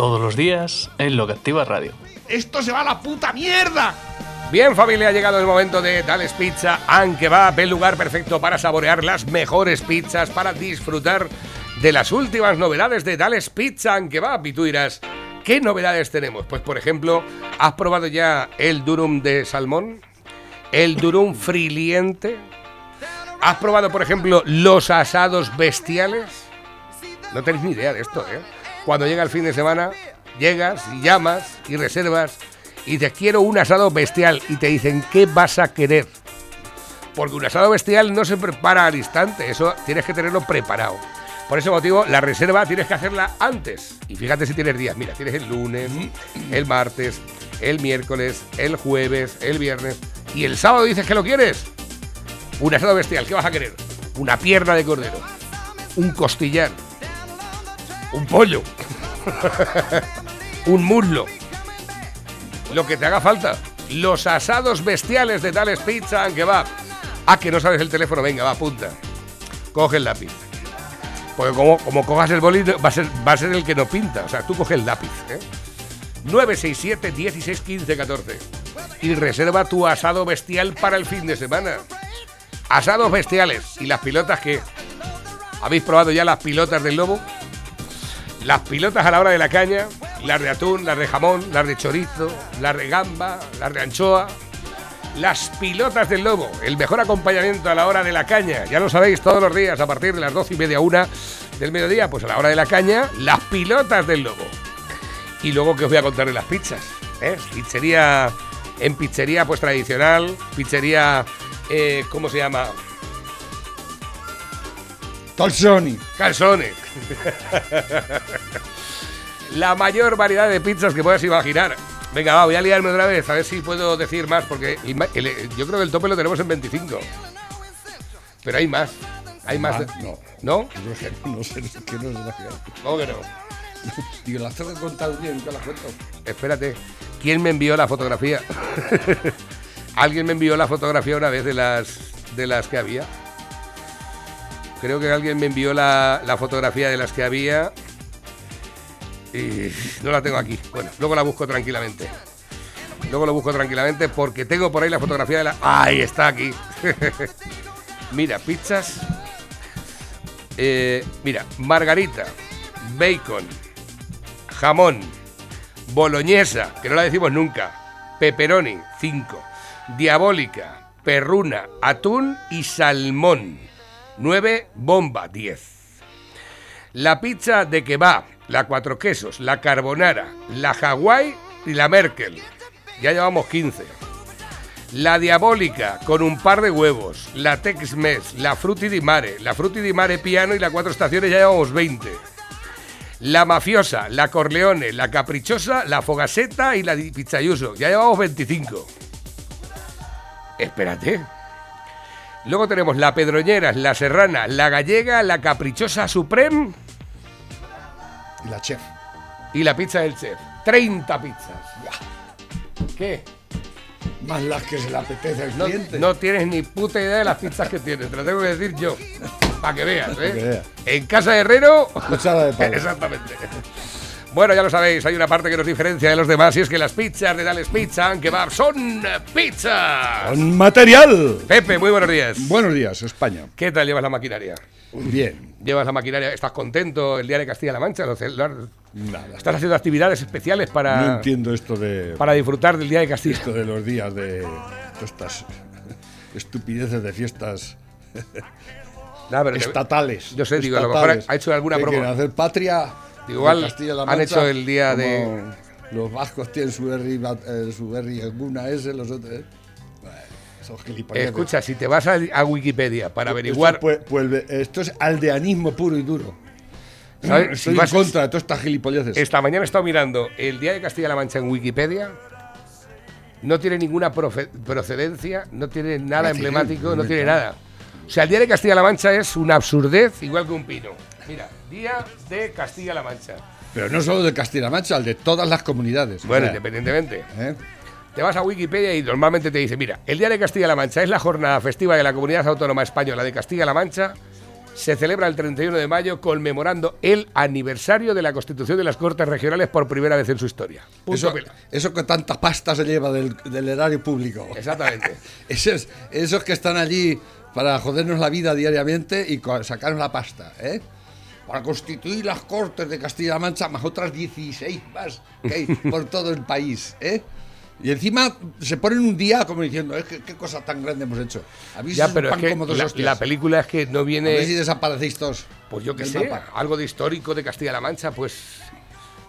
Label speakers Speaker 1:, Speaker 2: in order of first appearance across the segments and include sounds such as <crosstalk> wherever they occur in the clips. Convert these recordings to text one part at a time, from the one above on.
Speaker 1: Todos los días en Lo que Activa Radio.
Speaker 2: ¡Esto se va a la puta mierda!
Speaker 3: Bien familia, ha llegado el momento de Dales Pizza aunque va el lugar perfecto para saborear las mejores pizzas, para disfrutar de las últimas novedades de Dales Pizza aunque va Y tú dirás, ¿qué novedades tenemos? Pues por ejemplo, ¿has probado ya el durum de salmón? ¿El durum friliente? ¿Has probado por ejemplo los asados bestiales? No tenéis ni idea de esto, ¿eh? Cuando llega el fin de semana, llegas y llamas y reservas y te quiero un asado bestial y te dicen qué vas a querer. Porque un asado bestial no se prepara al instante, eso tienes que tenerlo preparado. Por ese motivo, la reserva tienes que hacerla antes. Y fíjate si tienes días. Mira, tienes el lunes, el martes, el miércoles, el jueves, el viernes. Y el sábado dices que lo quieres. Un asado bestial, ¿qué vas a querer? Una pierna de cordero. Un costillar. Un pollo. un muslo lo que te haga falta. Los asados bestiales de Tales Pizza and Kebab. Ah, que no sabes el teléfono, venga, va, apunta. Coge el lápiz. Porque como, como cojas el bolito, va a, ser, va a ser el que no pinta. O sea, tú coge el lápiz. ¿eh? 967 16 15 14. Y reserva tu asado bestial para el fin de semana. Asados bestiales. ¿Y las pilotas que ¿Habéis probado ya las pilotas del lobo? Las pilotas a la hora de la caña las de atún, las de jamón, las de chorizo, las de gamba, las de anchoa. Las pilotas del lobo, el mejor acompañamiento a la hora de la caña. Ya lo sabéis, todos los días a partir de las doce y media una del mediodía, pues a la hora de la caña, las pilotas del lobo. Y luego que os voy a contar de las pizzas. ¿eh? Pizzería, en pizzería pues tradicional, pizzería, eh, ¿cómo se llama?
Speaker 2: Calzoni.
Speaker 3: Calzone. la mayor variedad de pizzas que puedas imaginar. Venga, va, voy a liarme otra vez, a ver si puedo decir más, porque yo creo que el tope lo tenemos en 25. Pero hay más. Hay más.
Speaker 2: no.
Speaker 3: ¿No?
Speaker 2: No sé, que no es
Speaker 3: ¿Cómo que no? <laughs>
Speaker 2: Digo, las tengo que contar bien, nunca las cuento.
Speaker 3: Espérate, ¿quién me envió la fotografía? <laughs> alguien me envió la fotografía una vez de las, de las que había. Creo que alguien me envió la, fotografía de las que había y no la tengo aquí. Bueno, luego la busco tranquilamente. Luego lo busco tranquilamente porque tengo por ahí la fotografía de la. ¡Ahí está aquí! <laughs> mira, pizzas. Eh, mira, margarita, bacon, jamón, boloñesa, que no la decimos nunca, pepperoni, 5, diabólica, perruna, atún y salmón, 9, bomba, 10. La pizza de kebab, la cuatro quesos, la carbonara, la Hawaii y la Merkel. Ya llevamos 15. La diabólica con un par de huevos, la Tex-Mex, la Frutti di Mare, la Frutti di Mare piano y la cuatro estaciones ya llevamos 20. La mafiosa, la Corleone, la caprichosa, la Fogaseta y la Pizzayuso. Ya llevamos 25. Espérate. Luego tenemos la Pedroñeras, la Serrana, la Gallega, la Caprichosa Supreme
Speaker 2: y la chef.
Speaker 3: Y la pizza del chef. 30 pizzas. ¿Qué?
Speaker 2: Más las que se le apetece al
Speaker 3: no,
Speaker 2: cliente.
Speaker 3: No tienes ni puta idea de las pizzas que tienes, te lo tengo que decir yo. Para que veas, ¿eh? En casa de Herrero.
Speaker 2: Cuchara de palo. <laughs>
Speaker 3: Exactamente. Bueno, ya lo sabéis, hay una parte que nos diferencia de los demás y es que las pizzas de Dales Pizza que va son pizzas.
Speaker 2: Con material.
Speaker 3: Pepe, muy buenos días.
Speaker 2: Buenos días, España.
Speaker 3: ¿Qué tal llevas la maquinaria?
Speaker 2: Bien.
Speaker 3: ¿Llevas la maquinaria? ¿Estás contento el día de Castilla-La Mancha?
Speaker 2: Nada.
Speaker 3: ¿Estás haciendo actividades especiales para.
Speaker 2: No entiendo esto de.
Speaker 3: Para disfrutar del día de Castilla.
Speaker 2: Esto de los días de. estas estupideces de fiestas. <laughs> estatales.
Speaker 3: Yo sé, digo, a lo mejor ha hecho alguna
Speaker 2: broma. hacer patria.
Speaker 3: Igual han hecho el día de.
Speaker 2: Los vascos tienen su berry, eh, su berry alguna S, los otros. Eh.
Speaker 3: Escucha, si te vas a, Wikipedia para averiguar.
Speaker 2: Pues, pues, esto, es aldeanismo puro y duro. <clears throat>
Speaker 3: ¿sabes?
Speaker 2: Estoy
Speaker 3: Si vas-
Speaker 2: en contra de todas estas gilipolleces.
Speaker 3: Esta mañana he estado mirando el Día de Castilla-La Mancha en Wikipedia. No tiene ninguna procedencia, no tiene nada emblemático, no tiene nada. O sea, el Día de Castilla-La Mancha es una absurdez igual que un pino. Mira, Día de Castilla-La Mancha.
Speaker 2: Pero no solo de Castilla-La Mancha, el de todas las comunidades. O
Speaker 3: Bueno,
Speaker 2: sea,
Speaker 3: independientemente.
Speaker 2: ¿eh?
Speaker 3: Te vas a Wikipedia y normalmente te dice, mira, el Día de Castilla-La Mancha es la jornada festiva de la Comunidad Autónoma Española de Castilla-La Mancha. Se celebra el 31 de mayo conmemorando el aniversario de la constitución de las Cortes Regionales por primera vez en su historia.
Speaker 2: Eso, eso que tanta pasta se lleva del, del erario público.
Speaker 3: Exactamente. <laughs>
Speaker 2: Esos, esos que están allí para jodernos la vida diariamente y sacarnos la pasta, ¿eh? Para constituir las Cortes de Castilla-La Mancha, más otras 16 más que hay <laughs> por todo el país, ¿eh? Y encima se ponen un día como diciendo, "Es que qué cosa tan grande hemos hecho. Habéis
Speaker 3: Ya, pero es que
Speaker 2: como dos
Speaker 3: la, la película es que no
Speaker 2: A ver si
Speaker 3: viene,
Speaker 2: desaparecéis todos.
Speaker 3: pues yo qué sé,
Speaker 2: mapa.
Speaker 3: algo de histórico de Castilla-La Mancha, pues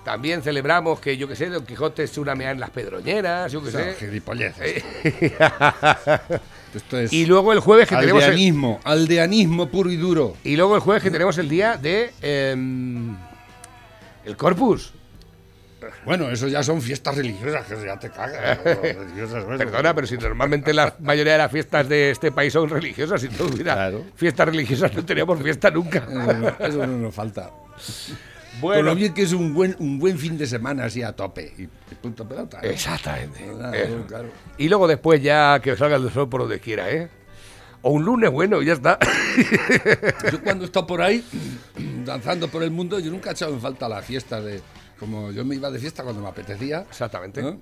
Speaker 3: también celebramos que, yo qué sé, Don Quijote se una mea en las pedroñeras, yo
Speaker 2: sea,
Speaker 3: sé.
Speaker 2: gilipolleces. <laughs> Esto es
Speaker 3: Y luego el jueves que tenemos
Speaker 2: aldeanismo, aldeanismo puro y duro.
Speaker 3: y luego el jueves que tenemos el día de em, el Corpus.
Speaker 2: Bueno, eso ya son fiestas religiosas, que ya te cagas. <laughs>
Speaker 3: Perdona, pero si normalmente la mayoría de las fiestas de este país son religiosas, si no hubiera
Speaker 2: Claro.
Speaker 3: fiestas religiosas no teníamos fiesta nunca.
Speaker 2: Eso no, eso no nos falta. <laughs> Con
Speaker 3: Bueno,
Speaker 2: lo bien que es un buen, un buen fin de semana así a tope. Y, y punto pelota. ¿no?
Speaker 3: exactamente.
Speaker 2: Claro,
Speaker 3: Eso.
Speaker 2: claro.
Speaker 3: Y luego después ya que salga el sol por donde quiera, ¿eh? O un lunes, bueno, ya está. <laughs>
Speaker 2: Yo cuando he estado por ahí, <clears throat> danzando por el mundo, yo nunca he echado en falta la fiesta de... Como yo me iba de fiesta cuando me apetecía.
Speaker 3: Exactamente.
Speaker 2: ¿no?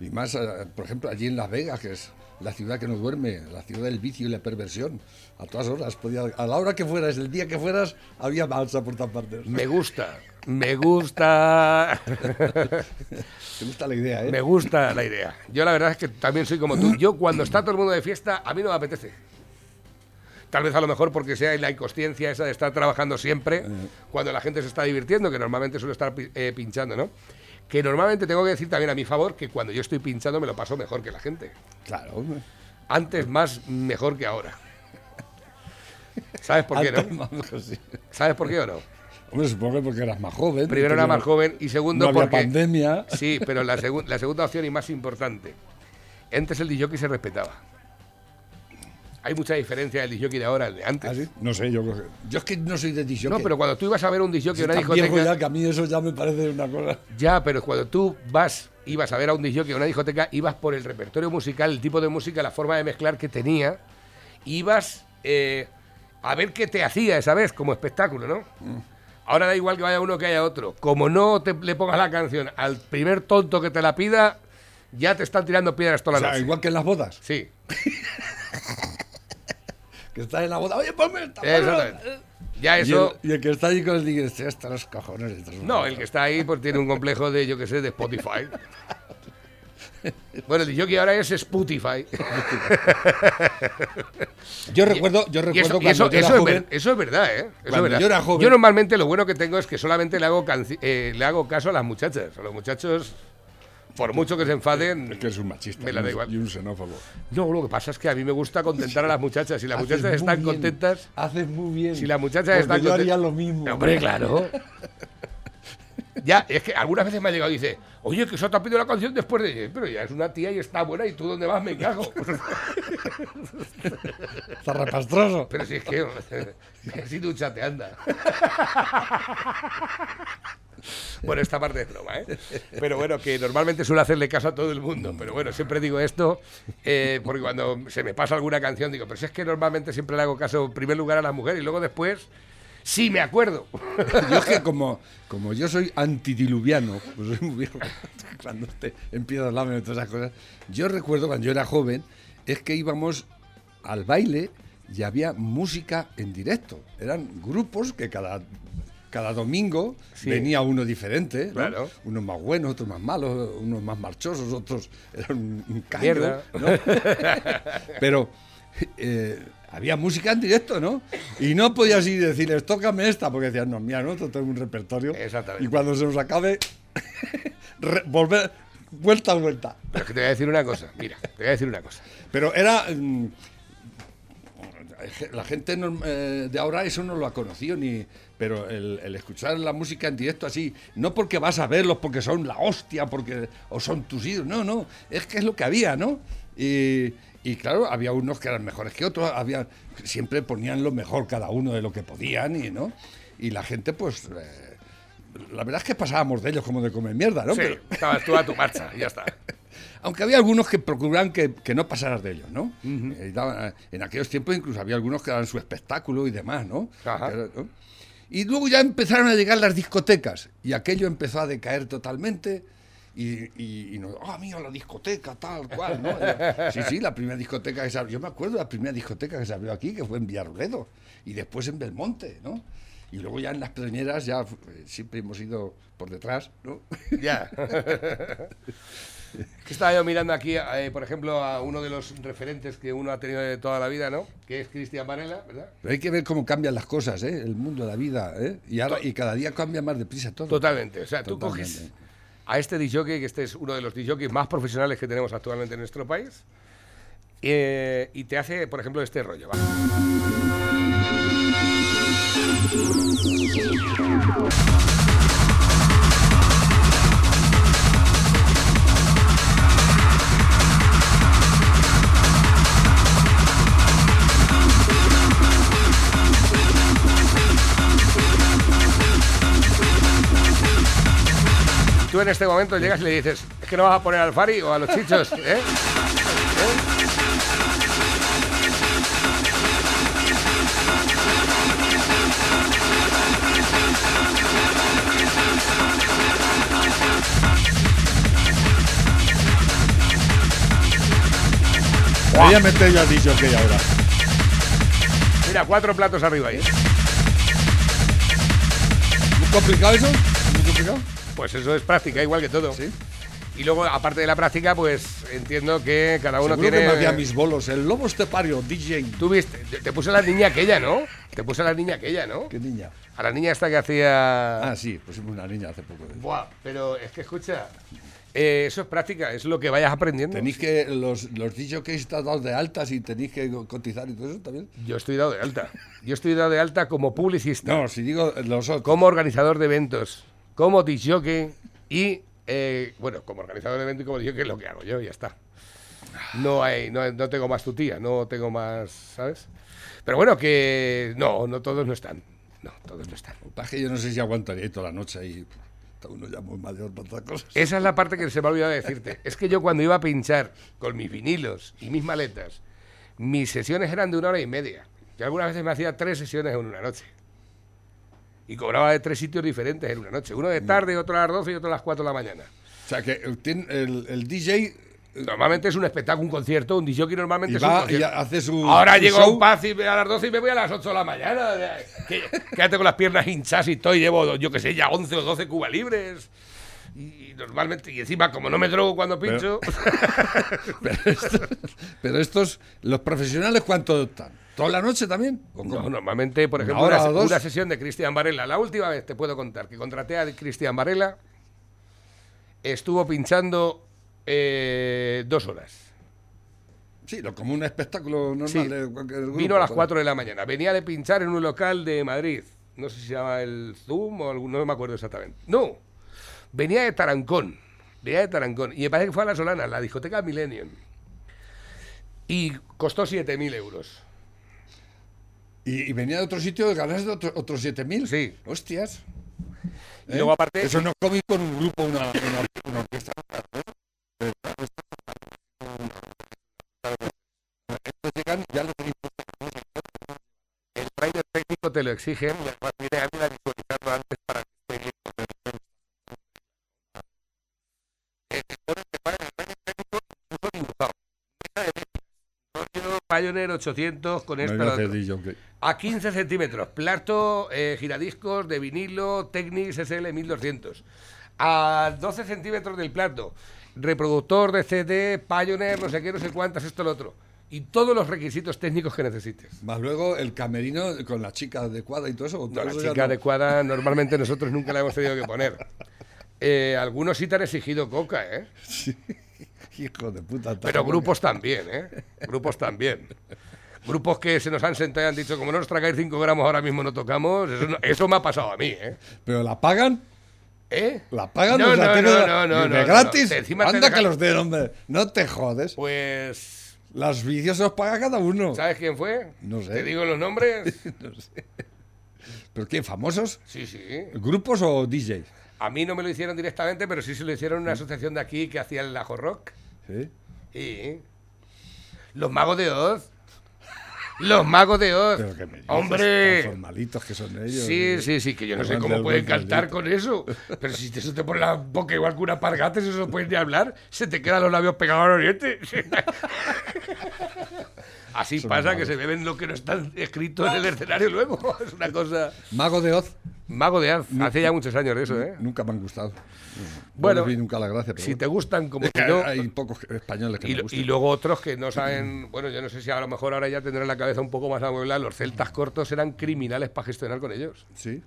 Speaker 2: Y más, eh, por ejemplo, allí en Las Vegas, que es la ciudad que no duerme, la ciudad del vicio y la perversión. A todas horas, podía, a la hora que fueras, el día que fueras, había balsa por todas partes.
Speaker 3: Me gusta, me gusta. <laughs>
Speaker 2: Te gusta la idea, ¿eh?
Speaker 3: Me gusta la idea. Yo la verdad es que también soy como tú. Yo cuando está todo el mundo de fiesta, a mí no me apetece. Tal vez a lo mejor porque sea la inconsciencia esa de estar trabajando siempre cuando la gente se está divirtiendo, que normalmente suelo estar eh, pinchando, ¿no? Que normalmente tengo que decir también a mi favor que cuando yo estoy pinchando me lo paso mejor que la gente.
Speaker 2: Claro.
Speaker 3: Antes más mejor que ahora. ¿Sabes por qué no?
Speaker 2: Sí.
Speaker 3: ¿Sabes por qué o no?
Speaker 2: Hombre, supongo que porque eras más joven.
Speaker 3: Primero era más joven y segundo
Speaker 2: No había
Speaker 3: porque
Speaker 2: pandemia.
Speaker 3: Sí, pero la, segun- la segunda opción y más importante. Antes el DJ se respetaba. Hay mucha diferencia del DJ de ahora al de antes.
Speaker 2: ¿Ah, sí? No sé, yo, creo que- yo es que no soy de disjockey.
Speaker 3: No, pero cuando tú ibas a ver un DJ
Speaker 2: Soy
Speaker 3: una discoteca.
Speaker 2: ya que a mí eso ya me parece una cosa...
Speaker 3: Ya, pero cuando tú vas, ibas a ver a un DJ una discoteca, ibas por el repertorio musical, el tipo de música, la forma de mezclar que tenía, ibas eh, a ver qué te hacía esa vez como espectáculo, ¿no?
Speaker 2: Mm.
Speaker 3: Ahora da igual que vaya uno que haya otro. Como no te le pongas la canción al primer tonto que te la pida, ya te están tirando piedras toda
Speaker 2: O
Speaker 3: la
Speaker 2: sea,
Speaker 3: noche.
Speaker 2: igual que en las bodas.
Speaker 3: Sí, <laughs>
Speaker 2: Que está en la boda, oye, ponme esta.
Speaker 3: exactamente. Ya
Speaker 2: Y
Speaker 3: eso...
Speaker 2: el, y el que está allí con el DJ, "Este, hasta los cojones. estos son
Speaker 3: No, el que está ahí pues tiene un complejo de, yo que sé, de Spotify. Bueno, el DJ ahora es Spotify. <laughs>
Speaker 2: Yo recuerdo, yo
Speaker 3: Y eso,
Speaker 2: recuerdo
Speaker 3: y
Speaker 2: cuando
Speaker 3: eso-
Speaker 2: yo era
Speaker 3: eso es
Speaker 2: joven.
Speaker 3: ver- eso es verdad, ¿eh? Eso es
Speaker 2: Cuando
Speaker 3: verdad.
Speaker 2: yo era joven-
Speaker 3: normalmente lo bueno que tengo es que solamente le hago, eh, le hago caso a las muchachas. A los muchachos, por mucho que se enfaden...
Speaker 2: Es que eres un machista
Speaker 3: Me la
Speaker 2: y
Speaker 3: da
Speaker 2: un-
Speaker 3: igual.
Speaker 2: y un xenófobo.
Speaker 3: No, lo que pasa es que a mí me gusta contentar a las muchachas. Si las
Speaker 2: Haces
Speaker 3: muchachas están
Speaker 2: bien,
Speaker 3: contentas...
Speaker 2: Haces muy bien.
Speaker 3: Si las muchachas están
Speaker 2: yo haría
Speaker 3: contentas-
Speaker 2: lo mismo.
Speaker 3: Hombre, claro. <laughs> Ya, es que algunas veces me ha llegado y dice, oye, que eso te ha pedido la canción después de... Pero ya es una tía y está buena y tú dónde vas me cago. <laughs>
Speaker 2: Zarrapastroso.
Speaker 3: Pero si es que si duchate, anda. Bueno, esta parte es broma, ¿eh? Pero bueno, que normalmente suelo hacerle caso a todo el mundo. Pero bueno, siempre digo esto eh, porque cuando se me pasa alguna canción digo, pero si es que normalmente siempre le hago caso en primer lugar a la mujer y luego después, sí me acuerdo.
Speaker 2: Yo es que como, como yo soy antidiluviano, pues soy muy viejo, <laughs> cuando te empiezo a hablarme de todas esas cosas, yo recuerdo cuando yo era joven, es que íbamos al baile y había música en directo. Eran grupos que cada, cada domingo
Speaker 3: Sí.
Speaker 2: venía uno diferente, ¿no?
Speaker 3: Claro.
Speaker 2: unos más buenos, otros más malos, unos más marchosos, otros eran un, un caño. ¿no? <laughs> Pero eh, había música en directo, ¿no? Y no podías ir y decirles, tócame esta, porque decían, no, mira, nosotros tenemos un repertorio.
Speaker 3: Exactamente.
Speaker 2: Y cuando se nos acabe, <laughs> re- volver, vuelta a vuelta.
Speaker 3: Pero es que te voy a decir una cosa, mira, te voy a decir una cosa.
Speaker 2: Pero era. mm, la gente no- eh, de ahora eso no lo ha conocido ni pero el, el escuchar la música en directo así no porque vas a verlos porque son la hostia porque o son tus ídolos no no es que es lo que había no y, y claro había unos que eran mejores que otros había siempre ponían lo mejor cada uno de lo que podían y no y la gente pues eh, la verdad es que pasábamos de ellos como de comer mierda no
Speaker 3: Sí,
Speaker 2: Pero-
Speaker 3: estabas tú a tu marcha, y ya está. <laughs>
Speaker 2: aunque había algunos que procuraban que, que no pasaras de ellos, ¿no? Eh, daban- en aquellos tiempos incluso había algunos que daban su espectáculo y demás, ¿no?
Speaker 3: Ajá.
Speaker 2: Pero, ¿no? Y luego ya empezaron a llegar las discotecas y aquello empezó a decaer totalmente. Y, y, y no, ah, mira la discoteca, tal cual, ¿no? Y- sí, sí, la primera discoteca que se abrió, yo me acuerdo de la primera discoteca que se abrió aquí, que fue en Villarroledo, y después en Belmonte, ¿no? Y luego ya en las Pedroñeras ya eh, siempre hemos ido por detrás, ¿no? <laughs>
Speaker 3: Ya. que estaba yo mirando aquí, eh, por ejemplo, a uno de los referentes que uno ha tenido de toda la vida, ¿no? Que es Cristian Varela, ¿verdad?
Speaker 2: Pero hay que ver cómo cambian las cosas, ¿eh? El mundo, la vida, ¿eh? Y, ahora, y cada día cambia más deprisa todo.
Speaker 3: Totalmente. O sea, tú
Speaker 2: Totalmente.
Speaker 3: coges a este disjockey, que este es uno de los disjockeys más profesionales que tenemos actualmente en nuestro país, eh, y te hace, por ejemplo, este rollo. Tú en este momento llegas y le dices, es que no vas a poner al Fari o a los chichos, <laughs> ¿eh?
Speaker 2: Voy a meter yo a dicho que ahora.
Speaker 3: Mira, cuatro platos arriba ahí.
Speaker 2: ¿Muy complicado eso? ¿Muy complicado?
Speaker 3: Pues eso es práctica, igual que todo.
Speaker 2: Sí.
Speaker 3: Y luego, aparte de la práctica, pues entiendo que cada uno
Speaker 2: Seguro
Speaker 3: tiene.
Speaker 2: que me mis bolos. El lobo estepario, DJ.
Speaker 3: Tú viste, te, te puse a la niña aquella, ¿no? Te puse a la niña aquella, ¿no?
Speaker 2: ¿Qué niña?
Speaker 3: A la niña esta que hacía.
Speaker 2: Ah, sí, pusimos una niña hace poco.
Speaker 3: Buah, pero es que escucha. eh, eso es práctica, es lo que vayas aprendiendo.
Speaker 2: Tenéis que, los, los que están dados de altas y tenéis que cotizar y todo eso también.
Speaker 3: Yo estoy dado de alta. Yo estoy dado de alta como publicista,
Speaker 2: No, si digo los otros.
Speaker 3: como organizador de eventos, como disjockey y, eh, bueno, como organizador de eventos y como disjockey es lo que hago yo, ya está. No hay, no, no tengo más tutía, no tengo más, ¿sabes? Pero bueno, que no, no todos no están. No, todos no están.
Speaker 2: Lo que yo no sé si aguantaría toda la noche ahí. Está uno ya muy mayor para otras cosas.
Speaker 3: Esa es la parte que se me ha olvidado decirte. Es que yo cuando iba a pinchar con mis vinilos y mis maletas, mis sesiones eran de una hora y media. Yo algunas veces me hacía tres sesiones en una noche. Y cobraba de tres sitios diferentes en una noche. Uno de tarde, otro a las 12 y otro a las 4 de la mañana.
Speaker 2: O sea, que el, el, DJ
Speaker 3: Normalmente es un espectáculo, un concierto, un DJ normalmente
Speaker 2: y
Speaker 3: es un
Speaker 2: y hace su.
Speaker 3: Ahora
Speaker 2: su
Speaker 3: llego a
Speaker 2: show.
Speaker 3: un paz y a las 12 y me voy a las 8 de la mañana. Que- Quédate con las piernas hinchadas y estoy, llevo, yo que sé, ya 11 o 12 cuba libres. Y normalmente, y encima, como no me drogo cuando pincho, <laughs>
Speaker 2: Pero estos, pero estos, los profesionales, ¿cuánto están? ¿Toda la noche también? ¿O
Speaker 3: No, normalmente, por
Speaker 2: ¿Una
Speaker 3: ejemplo, una, una sesión de Cristian Varela. La última vez te puedo contar que contraté a Cristian Varela, estuvo pinchando eh, dos horas.
Speaker 2: Sí, lo, como un espectáculo normal
Speaker 3: Sí.
Speaker 2: de cualquier grupo.
Speaker 3: Vino a las
Speaker 2: ¿no?
Speaker 3: 4 de la mañana. Venía de pinchar en un local de Madrid. No sé si se llama el Zoom o algún, no me acuerdo exactamente. No, venía de Tarancón. Venía de Tarancón. Y me parece que fue a La Solana, la discoteca Millennium. Y costó 7.000 euros.
Speaker 2: Y, y venía de otro sitio, ganaste otro, otros 7.000.
Speaker 3: Sí.
Speaker 2: Hostias.
Speaker 3: Y luego aparte...
Speaker 2: Eso no cómico con un grupo, una, una, una orquesta. Estos llegan, ya lo tenéis
Speaker 3: El rider técnico te lo exigen y además viene a visualizarlo antes Pioneer 800 con esto.
Speaker 2: No iba a hacer
Speaker 3: otro.
Speaker 2: DJ, ok.
Speaker 3: A 15 centímetros. Plato, eh, giradiscos de vinilo, Technics SL 1200. A 12 centímetros del plato. Reproductor de CD, Pioneer, no sé qué, no sé cuántas, esto, lo otro. Y todos los requisitos técnicos que necesites.
Speaker 2: Más luego el camerino con la chica adecuada y todo eso.
Speaker 3: No, la chica
Speaker 2: no.
Speaker 3: adecuada normalmente nosotros nunca la hemos tenido que poner. <laughs> Eh, algunos sí te han exigido coca, ¿eh? <laughs>
Speaker 2: Hijo de puta.
Speaker 3: Pero grupos también, ¿eh? Grupos también. Grupos que se nos han sentado y han dicho, como no nos traigáis 5 gramos ahora mismo no tocamos, eso, no- eso me ha pasado a mí, ¿eh?
Speaker 2: Pero la pagan.
Speaker 3: ¿Eh?
Speaker 2: ¿La pagan?
Speaker 3: No, no, no, no, no, no,
Speaker 2: gratis. Anda que los den, hombre. No te jodes.
Speaker 3: Pues...
Speaker 2: Los vicios se los paga cada uno.
Speaker 3: ¿Sabes quién fue?
Speaker 2: No sé.
Speaker 3: ¿Te digo los nombres? <laughs>
Speaker 2: No sé. ¿Pero quién? ¿Famosos?
Speaker 3: Sí, sí.
Speaker 2: ¿Grupos o DJs?
Speaker 3: A mí no me lo hicieron directamente, pero sí se lo hicieron en una asociación de aquí que hacía el Ajo Rock.
Speaker 2: Sí.
Speaker 3: Los magos de Oz. Los magos de Oz.
Speaker 2: Pero que me dices,
Speaker 3: ¡Hombre!
Speaker 2: tan formalitos que son ellos.
Speaker 3: Sí, sí, sí, que yo no sé cómo pueden cantar con eso. Pero si eso te pone la boca igual que una pargata, eso no puedes ni hablar, se te quedan los labios pegados al oriente. Así pasa que se beben lo que no está escrito en el escenario luego. <laughs> Es una cosa.
Speaker 2: Mago de Oz.
Speaker 3: Mago de Oz. Hace ya muchos años de eso, ¿eh?
Speaker 2: Nunca me han gustado.
Speaker 3: Bueno,
Speaker 2: no nunca la gracia. Pero
Speaker 3: Si te gustan como que no.
Speaker 2: Hay pocos españoles que
Speaker 3: Y,
Speaker 2: me gustan.
Speaker 3: y luego otros que no saben, bueno, yo no sé si a lo mejor ahora ya tendrán la cabeza un poco más amueblada, los celtas cortos eran criminales para gestionar con ellos.
Speaker 2: Sí.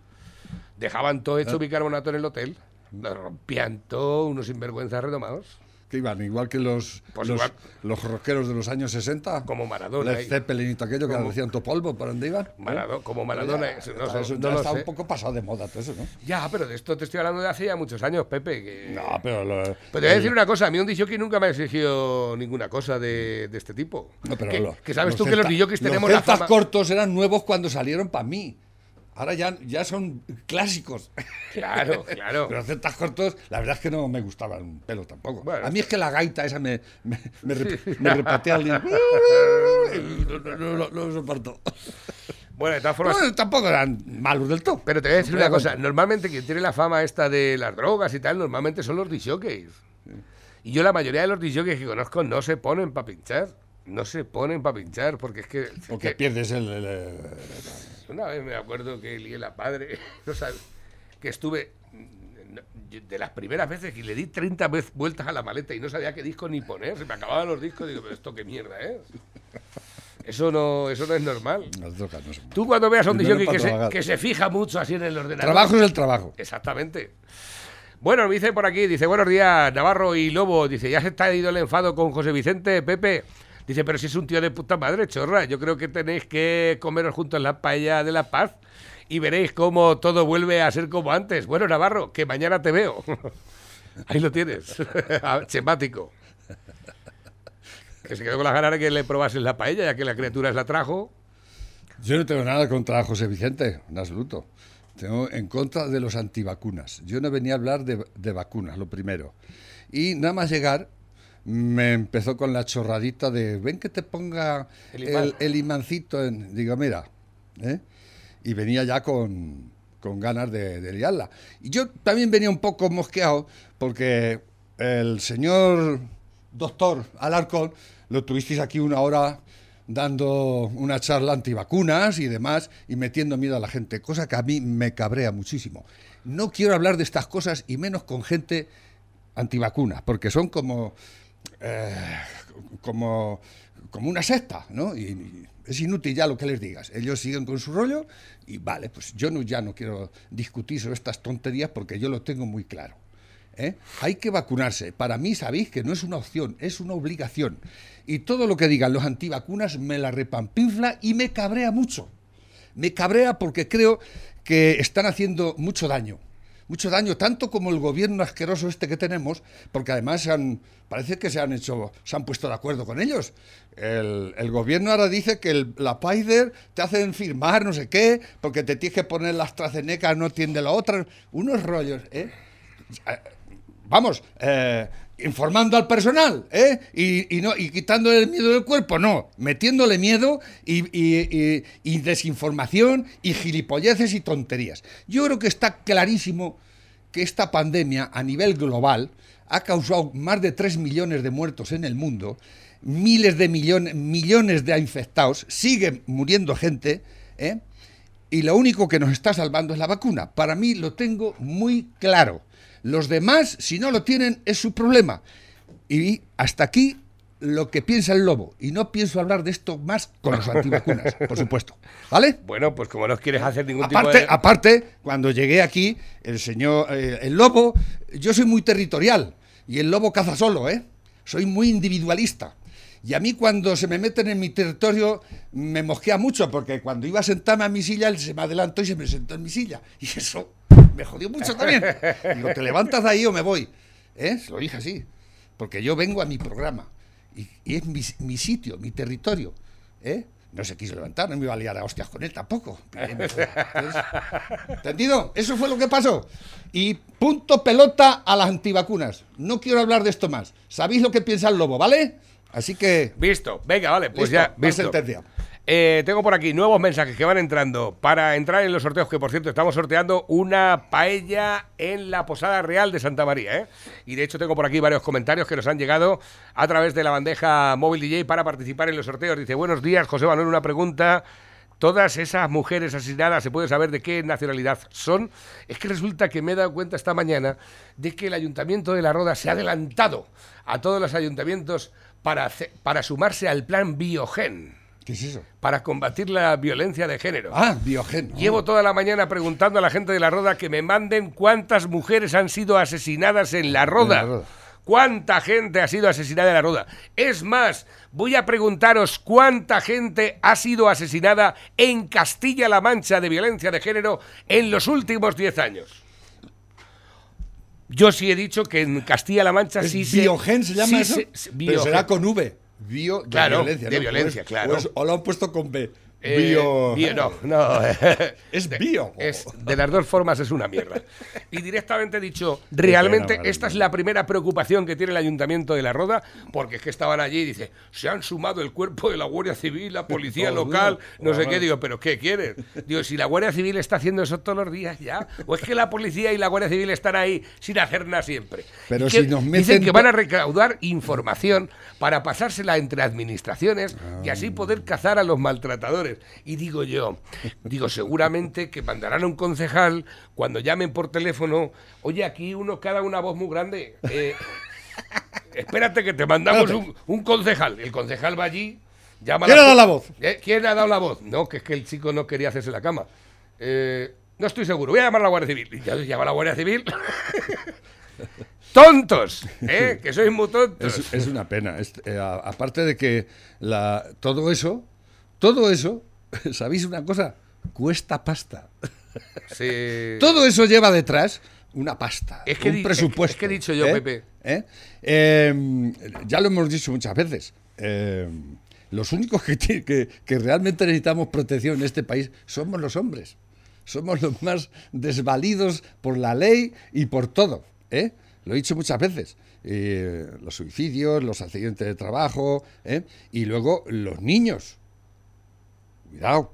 Speaker 3: Dejaban todo
Speaker 2: Ah.
Speaker 3: hecho bicarbonato en el hotel, lo rompían todo, unos sinvergüenzas retomados,
Speaker 2: Que iban igual que los,
Speaker 3: Pues
Speaker 2: los,
Speaker 3: igual.
Speaker 2: los rockeros de los años 60.
Speaker 3: como Maradona. Y-
Speaker 2: Zeppelin y todo aquello que
Speaker 3: Como-
Speaker 2: decían todo polvo, ¿por dónde iban?
Speaker 3: Marado- como Maradona,
Speaker 2: Ya,
Speaker 3: no
Speaker 2: eso
Speaker 3: no
Speaker 2: está
Speaker 3: sé.
Speaker 2: un poco pasado de moda todo eso, ¿no?
Speaker 3: Ya, pero de esto te estoy hablando de hace ya muchos años, Pepe. Que...
Speaker 2: No, pero... lo-
Speaker 3: Pero te voy a decir una cosa, a mí un disjockey nunca me ha exigido ninguna cosa de, de este tipo.
Speaker 2: No, pero
Speaker 3: que,
Speaker 2: lo-
Speaker 3: que sabes tú que los
Speaker 2: celta-
Speaker 3: disjockeys tenemos
Speaker 2: los
Speaker 3: la fama...
Speaker 2: cortos eran nuevos cuando salieron para mí. Ahora ya, ya son clásicos.
Speaker 3: Claro, <laughs> claro.
Speaker 2: Pero los celtas cortos, la verdad es que no me gustaban un pelo tampoco.
Speaker 3: Bueno.
Speaker 2: a mí es que la gaita esa me, me, me, re- <laughs> me repatea el niño. <laughs> no, no, no, soporto.
Speaker 3: Bueno, de todas formas,
Speaker 2: Bueno, tampoco eran malos del todo.
Speaker 3: Pero te voy a decir una cosa, normalmente quien tiene la fama esta de las drogas y tal, normalmente son los disjockeys. Y yo la mayoría de los disjockeys que conozco no se ponen para pinchar. No se ponen para pinchar, porque es que... es
Speaker 2: Porque
Speaker 3: que
Speaker 2: pierdes el, el- el-
Speaker 3: una vez me acuerdo que lié la padre, <laughs> no sabe, que estuve... mm, De las primeras veces que le di 30 vez vueltas a la maleta y no sabía qué disco ni poner, se me acababan los discos, digo, pero esto qué mierda es. Eso no, eso no es normal.
Speaker 2: las drogas. No son-
Speaker 3: Tú cuando veas a un disjockey que se, que se fija mucho así en el ordenador...
Speaker 2: Trabajo es el trabajo.
Speaker 3: Exactamente. Bueno, me dice por aquí, dice, buenos días, Navarro y Lobo. Dice, ya se está ido el enfado con José Vicente, Pepe. Dice, pero si es un tío de puta madre, chorra. Yo creo que tenéis que comeros juntos en la paella de la paz y veréis cómo todo vuelve a ser como antes. Bueno, Navarro, que mañana te veo. <laughs> Ahí lo tienes. <laughs> Chemático. Que se quedó con las ganas de que le probases la paella, ya que la criatura la trajo.
Speaker 2: Yo no tengo nada contra José Vicente, en absoluto. Tengo en contra de los antivacunas. Yo no venía a hablar de, de vacunas, lo primero. Y nada más llegar, me empezó con la chorradita de, ven que te ponga
Speaker 3: El
Speaker 2: el,
Speaker 3: imán".
Speaker 2: el imancito en... Digo, mira, ¿eh? Y venía ya con, con ganas de, de liarla. Y yo también venía un poco mosqueado porque el señor doctor Alarcón lo tuvisteis aquí una hora dando una charla antivacunas y demás y metiendo miedo a la gente, cosa que a mí me cabrea muchísimo. No quiero hablar de estas cosas y menos con gente antivacunas, porque son como, eh, como, como una secta, ¿no? Y, es inútil ya lo que les digas. Ellos siguen con su rollo y vale, pues yo no, ya no quiero discutir sobre estas tonterías porque yo lo tengo muy claro. ¿eh? Hay que vacunarse. Para mí, sabéis que no es una opción, es una obligación. Y todo lo que digan los antivacunas me la repampinfla y me cabrea mucho. Me cabrea porque creo que están haciendo mucho daño. Mucho daño, tanto como el gobierno asqueroso este que tenemos, porque además se han, parece que se han hecho, se han puesto de acuerdo con ellos. El, el gobierno ahora dice que el- la Pfizer te hacen firmar no sé qué, porque te tienes que poner la AstraZeneca, no tiende la otra. Unos rollos, ¿eh? vamos, eh, informando al personal, ¿eh? Y, y no, y quitándole el miedo del cuerpo, no, metiéndole miedo y, desinformación y gilipolleces y tonterías. Yo creo que está clarísimo que esta pandemia a nivel global ha causado más de 3 millones de muertos en el mundo, miles de millones, millones de infectados, sigue muriendo gente, ¿eh? y lo único que nos está salvando es la vacuna. Para mí lo tengo muy claro. Los demás, si no lo tienen, es su problema. Y hasta aquí lo que piensa el lobo. Y no pienso hablar de esto más con los antivacunas, <laughs> por supuesto. ¿Vale?
Speaker 3: Bueno, pues como no quieres hacer ningún tipo de...
Speaker 2: aparte, cuando llegué aquí, el señor, eh, el lobo, yo soy muy territorial y el lobo caza solo, ¿eh? Soy muy individualista. Y a mí cuando se me meten en mi territorio me mosquea mucho, porque cuando iba a sentarme a mi silla, él se me adelantó y se me sentó en mi silla. Y eso me jodió mucho también. Digo, te levantas de ahí o me voy. ¿Eh? Se lo dije así. Porque yo vengo a mi programa. Y, y es mi, mi sitio, mi territorio. ¿Eh? No se quiso levantar, no me iba a liar a hostias con él tampoco. ¿Entendido? Eso fue lo que pasó. Y punto pelota a las antivacunas. No quiero hablar de esto más. Sabéis lo que piensa el lobo, ¿vale? Así que.
Speaker 3: Visto. Venga, vale, pues
Speaker 2: listo,
Speaker 3: ya. Visto.
Speaker 2: sentencia.
Speaker 3: Eh, tengo por aquí nuevos mensajes que van entrando para entrar en los sorteos, que por cierto estamos sorteando una paella en la Posada Real de Santa María. ¿eh? Y de hecho tengo por aquí varios comentarios que nos han llegado a través de la bandeja móvil DJ para participar en los sorteos. Dice, buenos días, José Manuel, una pregunta. Todas esas mujeres asesinadas, ¿se puede saber de qué nacionalidad son? Es que resulta que me he dado cuenta esta mañana de que el Ayuntamiento de La Roda se ha adelantado a todos los ayuntamientos para, para sumarse al plan Biogen
Speaker 2: ¿Qué es eso?
Speaker 3: para combatir la violencia de género.
Speaker 2: Ah, biogen.
Speaker 3: Llevo toda la mañana preguntando a la gente de la Roda que me manden cuántas mujeres han sido asesinadas en la Roda.
Speaker 2: En La Roda.
Speaker 3: ¿Cuánta gente ha sido asesinada en la Roda? Es más, voy a preguntaros cuánta gente ha sido asesinada en Castilla-La Mancha de violencia de género en los últimos 10 años. Yo sí he dicho que en Castilla-La Mancha
Speaker 2: ¿Es
Speaker 3: sí se...
Speaker 2: biogen se llama
Speaker 3: sí
Speaker 2: eso?
Speaker 3: se-
Speaker 2: Pero será con V. Bio de
Speaker 3: Claro,
Speaker 2: violencia.
Speaker 3: de violencia,
Speaker 2: O es-
Speaker 3: claro.
Speaker 2: O, es- o lo han puesto con B.
Speaker 3: Eh,
Speaker 2: bio.
Speaker 3: bio- no, no. <laughs>
Speaker 2: Es bio.
Speaker 3: Es, de las dos formas es una mierda. <laughs> Y directamente he dicho, realmente esta es la primera preocupación que tiene el Ayuntamiento de La Roda, porque es que estaban allí y dice, se han sumado el cuerpo de la Guardia Civil, la policía local, no sé qué. Digo, ¿pero qué quieres? Digo, si la Guardia Civil está haciendo eso todos los días ya, o es que la policía y la Guardia Civil están ahí sin hacer nada siempre.
Speaker 2: Pero si nos
Speaker 3: Dicen que van a recaudar información para pasársela entre administraciones y así poder cazar a los maltratadores. Y digo yo, digo, seguramente que mandarán a un concejal cuando llamen por teléfono, oye, aquí uno cada una voz muy grande. eh, espérate que te mandamos un, un concejal. El concejal va allí, llama a
Speaker 2: ¿Quién ha dado la voz?
Speaker 3: ¿Eh? ¿Quién ha dado la voz? No, que es que el chico no quería hacerse la cama. Eh, no estoy seguro, voy a llamar a la Guardia Civil. Y ya llama a la Guardia Civil. <laughs> ¡Tontos! ¿Eh? Que sois muy tontos.
Speaker 2: Es, es una pena. Es- eh, a- aparte de que la, todo eso, todo eso, <laughs> ¿sabéis una cosa? Cuesta pasta.
Speaker 3: Sí. <laughs>
Speaker 2: Todo eso lleva detrás una pasta,
Speaker 3: Es que
Speaker 2: un presupuesto.
Speaker 3: es que he dicho yo,
Speaker 2: ¿eh?
Speaker 3: Pepe.
Speaker 2: ¿Eh? Eh, ya lo hemos dicho muchas veces. los únicos que, que, que realmente necesitamos protección en este país somos los hombres. Somos los más desvalidos por la ley y por todo. ¿eh? Lo he dicho muchas veces. Eh, los suicidios, los accidentes de trabajo ¿eh? y luego los niños. Cuidado,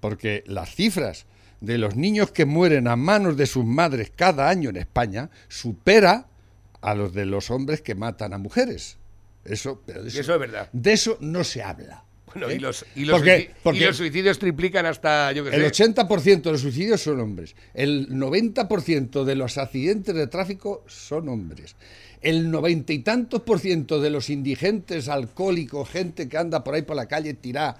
Speaker 2: porque las cifras de los niños que mueren a manos de sus madres cada año en España supera a los de los hombres que matan a mujeres. Eso, pero
Speaker 3: Y eso es verdad.
Speaker 2: de eso no se habla.
Speaker 3: Bueno,
Speaker 2: ¿eh?
Speaker 3: y, los, y, los
Speaker 2: Porque-
Speaker 3: y los suicidios triplican hasta, yo
Speaker 2: el
Speaker 3: sé.
Speaker 2: 80% de los suicidios son hombres. El 90% de los accidentes de tráfico son hombres. El noventa y tantos por ciento de los indigentes, alcohólicos, gente que anda por ahí por la calle tirada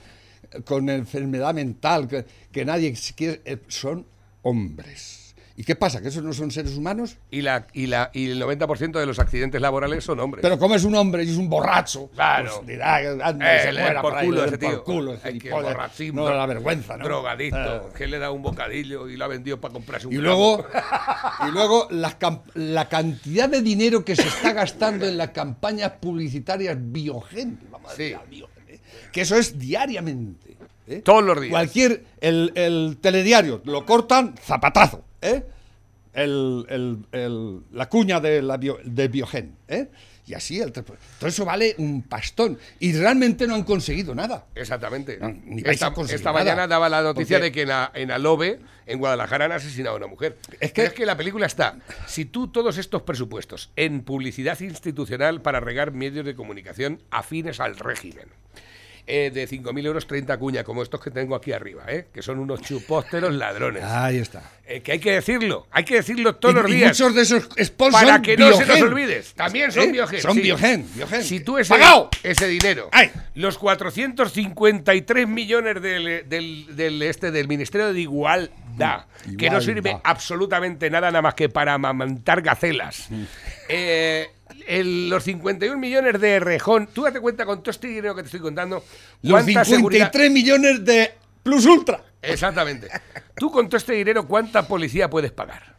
Speaker 2: con enfermedad mental, que, que nadie quiere, eh, son hombres. ¿Y qué pasa? ¿Que esos no son seres humanos?
Speaker 3: Y, la, y, la, y el 90% de los accidentes laborales son hombres.
Speaker 2: Pero como es un hombre y es un borracho,
Speaker 3: Claro.
Speaker 2: pues dirá, anda,
Speaker 3: Eh,
Speaker 2: se muera
Speaker 3: por
Speaker 2: por ahí,
Speaker 3: culo
Speaker 2: le
Speaker 3: a
Speaker 2: den
Speaker 3: ese
Speaker 2: por
Speaker 3: tío.
Speaker 2: culo,
Speaker 3: qué
Speaker 2: gilipollas.
Speaker 3: borrachín,
Speaker 2: No la vergüenza, ¿no?
Speaker 3: Drogadicto,
Speaker 2: Eh.
Speaker 3: que le da un bocadillo y lo ha vendido para comprarse un
Speaker 2: Y luego, <laughs> y luego la, la cantidad de dinero que se está gastando en las campañas publicitarias decir,
Speaker 3: Sí.
Speaker 2: ¿eh? Que eso es diariamente. ¿eh?
Speaker 3: Todos los días.
Speaker 2: Cualquier, el, el telediario lo cortan, zapatazo. ¿eh? El- el- el- la cuña de, la bio- de Biogen. ¿eh? Y así, el, todo eso vale un pastón. Y realmente no han conseguido nada.
Speaker 3: Exactamente.
Speaker 2: No, ni vais
Speaker 3: esta esta
Speaker 2: nada.
Speaker 3: mañana daba la noticia
Speaker 2: Porque-
Speaker 3: de que en, en Alobe, en Guadalajara, han asesinado a una mujer.
Speaker 2: Es que,
Speaker 3: es que la película está. Si tú todos estos presupuestos en publicidad institucional para regar medios de comunicación afines al régimen. Eh, de 5.000 euros 30 cuña, como estos que tengo aquí arriba, ¿eh? que son unos chupósteros ladrones.
Speaker 2: Ahí está.
Speaker 3: Eh, que hay que decirlo, hay que decirlo todos
Speaker 2: Y-
Speaker 3: los
Speaker 2: y
Speaker 3: días.
Speaker 2: muchos de esos sponsors
Speaker 3: para que no se nos olvides. También son. Biogen.
Speaker 2: Son
Speaker 3: sí.
Speaker 2: Biogen, Biogen.
Speaker 3: Si tú ese,
Speaker 2: ¡Pagao!
Speaker 3: ese dinero,
Speaker 2: ¡Ay!
Speaker 3: los 453 millones del, del, del este, del Ministerio de Igualdad, que no sirve absolutamente nada nada más que para amamantar gacelas.
Speaker 2: Mm.
Speaker 3: Eh, el- los 51 millones de Rejón, tú date cuenta con todo este dinero que te estoy contando,
Speaker 2: Los
Speaker 3: cuánta
Speaker 2: 53
Speaker 3: seguridad...
Speaker 2: millones de Plus Ultra.
Speaker 3: Exactamente. Tú con todo este dinero, ¿cuánta policía puedes pagar?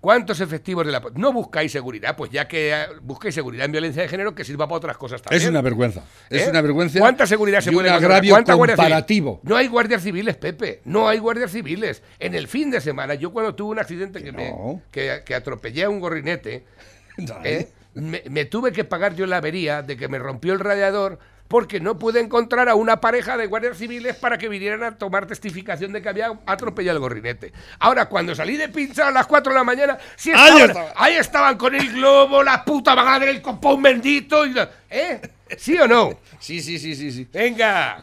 Speaker 3: ¿Cuántos efectivos de la po- No buscáis seguridad, pues ya que eh, busquéis seguridad en violencia de género que sirva para otras cosas también.
Speaker 2: Es una vergüenza. Es
Speaker 3: ¿Eh?
Speaker 2: una vergüenza.
Speaker 3: ¿Cuánta seguridad se puede
Speaker 2: agravio comparativo.
Speaker 3: No hay guardias civiles, Pepe. No hay guardias civiles. En el fin de semana, yo cuando tuve un accidente que, me,
Speaker 2: no.
Speaker 3: que, que atropellé a un gorrinete, ¿eh? me, me tuve que pagar yo la avería de que me rompió el radiador porque no pude encontrar a una pareja de guardias civiles para que vinieran a tomar testificación de que había atropellado el gorrinete. Ahora, cuando salí de pinchar a las 4 de la mañana, sí
Speaker 2: Ahí
Speaker 3: estaban,
Speaker 2: estaba.
Speaker 3: ahí estaban con el globo, la puta madre, el copón bendito. y la- ¿Eh? ¿Sí o no?
Speaker 2: Sí, sí, sí, sí, sí.
Speaker 3: Venga.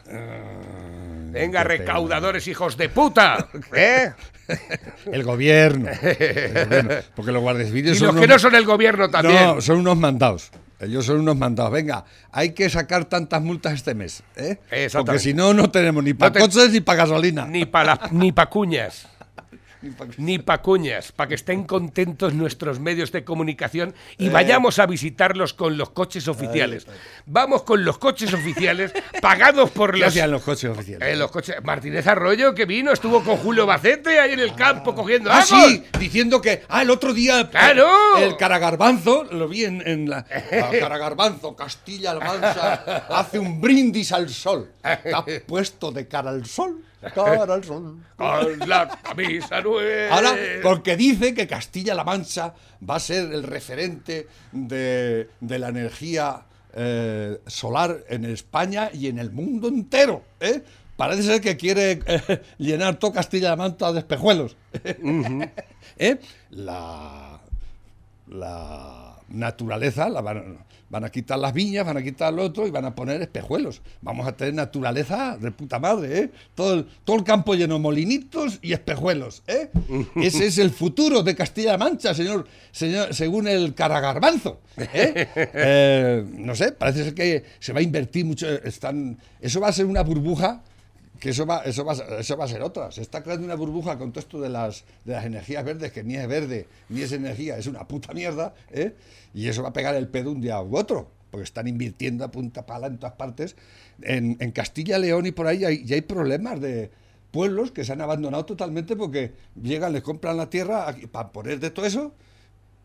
Speaker 3: Venga,
Speaker 2: qué
Speaker 3: recaudadores hijos de puta. <laughs> ¿Eh? <laughs>
Speaker 2: El gobierno. <laughs> El gobierno. Porque los guardias civiles
Speaker 3: Y
Speaker 2: son
Speaker 3: los que no son el gobierno también.
Speaker 2: No, son unos mandados. Ellos son unos mandados. Venga, hay que sacar tantas multas este mes. ¿eh? Porque si no, no tenemos ni para
Speaker 3: te-
Speaker 2: coches ni para gasolina.
Speaker 3: Ni para ni pa cuñas. Ni pa cuñas, para que estén contentos nuestros medios de comunicación y vayamos a visitarlos con los coches oficiales. Vamos con los coches oficiales pagados por
Speaker 2: ¿Qué
Speaker 3: los,
Speaker 2: los coches oficiales?
Speaker 3: eh, los coches. Martínez Arroyo que vino, estuvo con Julio Bacete ahí en el campo cogiendo
Speaker 2: Ah, sí, diciendo que. Ah, el otro día.
Speaker 3: ¡Claro!
Speaker 2: El Caragarbanzo, lo vi en, en la. <laughs> Caragarbanzo, Castilla-La Mancha, hace un brindis al sol. Está <laughs> puesto de cara al sol.
Speaker 3: Con la camisa nueva.
Speaker 2: Ahora, porque dice que Castilla-La Mancha va a ser el referente de, de la energía eh, solar en España y en el mundo entero. ¿eh? Parece ser que quiere eh, llenar todo Castilla-La Mancha de espejuelos. <laughs> ¿Eh? La, la naturaleza la van a quitar las viñas, van a quitar lo otro y van a poner espejuelos. Vamos a tener naturaleza de puta madre, ¿eh? Todo el, todo el campo lleno de molinitos y espejuelos, ¿eh? <laughs> Ese es el futuro de Castilla-La Mancha, señor, señor, según el Caragarbanzo. ¿eh? <laughs> Eh, no sé, parece ser que se va a invertir mucho. Están, eso va a ser una burbuja que eso va, eso, va, eso va a ser otra. Se está creando una burbuja con todo esto de las, de las energías verdes, que ni es verde, ni es energía, es una puta mierda, ¿eh? Y eso va a pegar el pedo un día u otro, porque están invirtiendo a punta pala en todas partes. En, en Castilla, León y por ahí hay- ya hay problemas de pueblos que se han abandonado totalmente porque llegan, les compran la tierra para poner de todo eso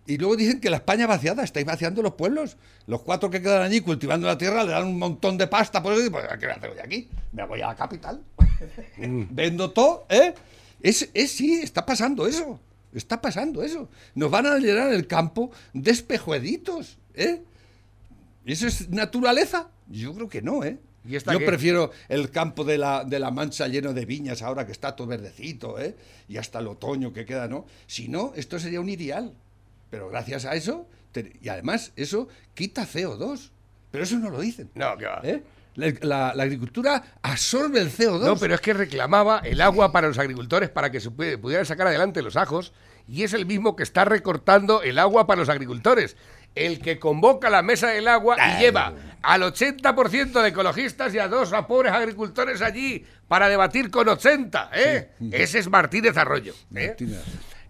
Speaker 2: y luego dicen que la España vaciada, estáis vaciando los pueblos. Los cuatro que quedan allí cultivando la tierra le dan un montón de pasta por eso. y, Pues, ¿qué voy a hacer hoy aquí? Me voy a la capital. <laughs> Vendo todo, ¿eh? Es, es, sí, está pasando eso. Está pasando eso. Nos van a llenar el campo de espejuelitos, ¿eh? ¿Eso es naturaleza? Yo creo que no, ¿eh?
Speaker 3: ¿Y esta
Speaker 2: Yo
Speaker 3: qué?
Speaker 2: prefiero el campo de la, de la Mancha lleno de viñas ahora que está todo verdecito, ¿eh? Y hasta el otoño que queda, ¿no? Si no, esto sería un ideal. Pero gracias a eso, te- y además eso quita CO2. Pero eso no lo dicen.
Speaker 3: No, que va.
Speaker 2: ¿eh? La, la- la agricultura absorbe el CO2.
Speaker 3: No, pero es que reclamaba el agua para los agricultores para que se puede- pudieran sacar adelante los ajos y es el mismo que está recortando el agua para los agricultores. El que convoca la mesa del agua y lleva al 80% de ecologistas y a dos a pobres agricultores allí para debatir con 80. ¿eh? Ese es Martínez Arroyo. ¿eh?
Speaker 2: Martínez.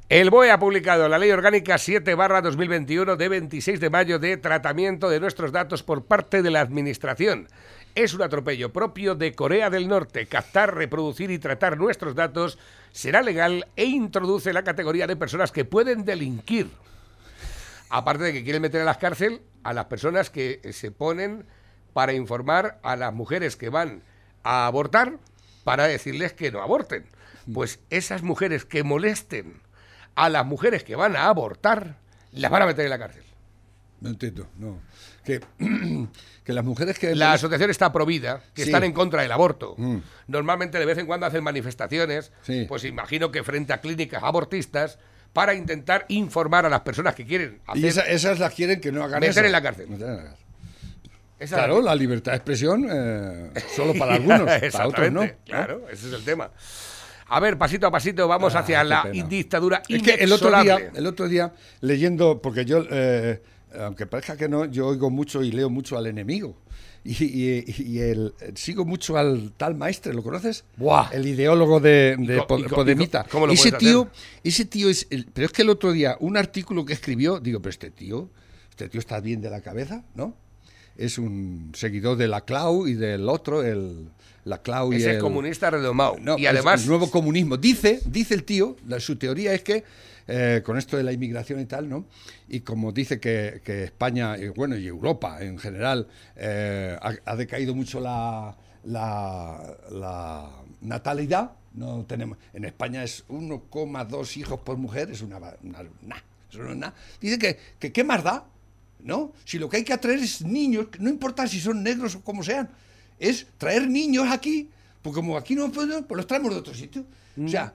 Speaker 3: El BOE ha publicado la Ley Orgánica 7 2021 de 26 de mayo de tratamiento de nuestros datos por parte de la Administración. Es un atropello propio de Corea del Norte. Captar, reproducir y tratar nuestros datos será legal e introduce la categoría de personas que pueden delinquir. Aparte de que quieren meter a las cárcel a las personas que se ponen para informar a las mujeres que van a abortar para decirles que no aborten. Pues esas mujeres que molesten a las mujeres que van a abortar, las van a meter en la cárcel.
Speaker 2: No entiendo, no. Que, <clears throat> que las mujeres que...
Speaker 3: La asociación está provida, que
Speaker 2: Sí.
Speaker 3: están en contra del aborto.
Speaker 2: Mm.
Speaker 3: Normalmente de vez en cuando hacen manifestaciones,
Speaker 2: Sí.
Speaker 3: pues imagino que frente a clínicas abortistas, para intentar informar a las personas que quieren hacer...
Speaker 2: Y esa- esas las quieren que no hagan
Speaker 3: Meter
Speaker 2: eso.
Speaker 3: en la cárcel.
Speaker 2: Meter en la cárcel.
Speaker 3: Esa-
Speaker 2: Claro, la libertad de expresión eh, solo para <laughs> algunos, para otros. ¿no?
Speaker 3: Claro, ese es el tema. A ver, pasito a pasito, vamos
Speaker 2: Ah,
Speaker 3: hacia la dictadura
Speaker 2: Es que el otro, día, el otro día, leyendo, porque yo, eh, aunque parezca que no, yo oigo mucho y leo mucho al enemigo. Y, y- y el, sigo mucho al tal maestre, ¿lo conoces?
Speaker 3: Buah.
Speaker 2: El ideólogo de, de
Speaker 3: ¿Y co-
Speaker 2: Po-
Speaker 3: y co- y co-
Speaker 2: Podemita.
Speaker 3: cómo lo
Speaker 2: ese tío, ese tío es. el- pero es que el otro día, un artículo que escribió, digo, pero este tío. este tío está bien de la cabeza, ¿no? Es un seguidor de la Clau y del otro, el la Clau y
Speaker 3: Ese
Speaker 2: el...
Speaker 3: es comunista redomado.
Speaker 2: No,
Speaker 3: y
Speaker 2: es
Speaker 3: además,
Speaker 2: el nuevo comunismo. Dice, dice el tío, la- su teoría es que eh, con esto de la inmigración y tal, ¿no? Y como dice que, que España, y bueno, y Europa en general, eh, ha, ha decaído mucho la, la, la natalidad, no tenemos, en España es 1,2 hijos por mujer, es una, una, es nada. Dice que, que qué más da, ¿no? Si lo que hay que atraer es niños, no importa si son negros o como sean, es traer niños aquí, porque como aquí no podemos, pues los traemos de otro sitio. O sea,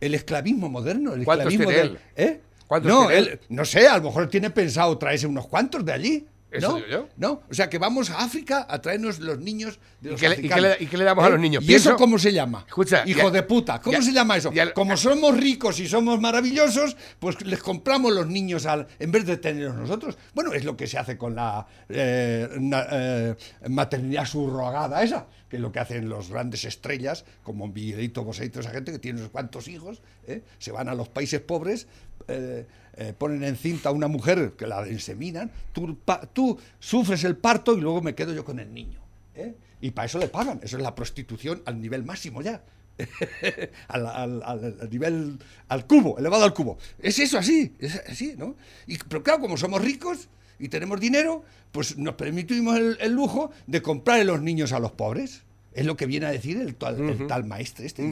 Speaker 2: el esclavismo moderno, el
Speaker 3: Mm. ¿Cuántos
Speaker 2: esclavismo del-
Speaker 3: él?
Speaker 2: ¿Eh?
Speaker 3: ¿Cuántos
Speaker 2: no,
Speaker 3: él,
Speaker 2: no sé, a lo mejor tiene pensado traerse unos cuantos de allí.
Speaker 3: Eso
Speaker 2: ¿no?
Speaker 3: digo yo.
Speaker 2: ¿No? O sea, que vamos a África a traernos los niños de
Speaker 3: ¿Y
Speaker 2: los
Speaker 3: qué le- y qué le- y qué le damos a los niños?
Speaker 2: ¿Y
Speaker 3: Pienso-
Speaker 2: eso cómo se llama?
Speaker 3: Escucha,
Speaker 2: Hijo
Speaker 3: ya-
Speaker 2: de puta. ¿Cómo
Speaker 3: ya-
Speaker 2: se llama eso?
Speaker 3: ya-
Speaker 2: Como somos ricos y somos maravillosos, pues les compramos los niños al, en vez de tenerlos nosotros. Bueno, es lo que se hace con la eh, na- eh, maternidad subrogada esa, que es lo que hacen los grandes estrellas, como Miguelito Bosé y toda esa gente que tiene unos cuantos hijos, ¿eh? se van a los países pobres, eh, eh, ponen encinta a una mujer que la inseminan, tú, pa- tú sufres el parto y luego me quedo yo con el niño. ¿eh? Y para eso le pagan, eso es la prostitución al nivel máximo ya. <laughs> al, al- al- al nivel, al cubo, elevado al cubo. Es eso así, es así, ¿no? Y, pero claro, como somos ricos y tenemos dinero, pues nos permitimos el, el lujo de comprar a los niños a los pobres. Es lo que viene a decir el tal, el tal maestre este.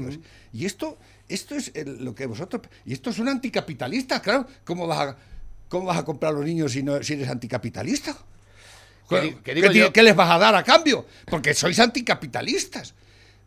Speaker 2: Y esto, esto es el- lo que vosotros... Y estos son anticapitalistas, claro. ¿Cómo vas a, cómo vas a comprar a los niños si, no, si eres anticapitalista?
Speaker 3: Digo
Speaker 2: ¿Qué,
Speaker 3: yo-
Speaker 2: qué les vas a dar a cambio? Porque sois anticapitalistas.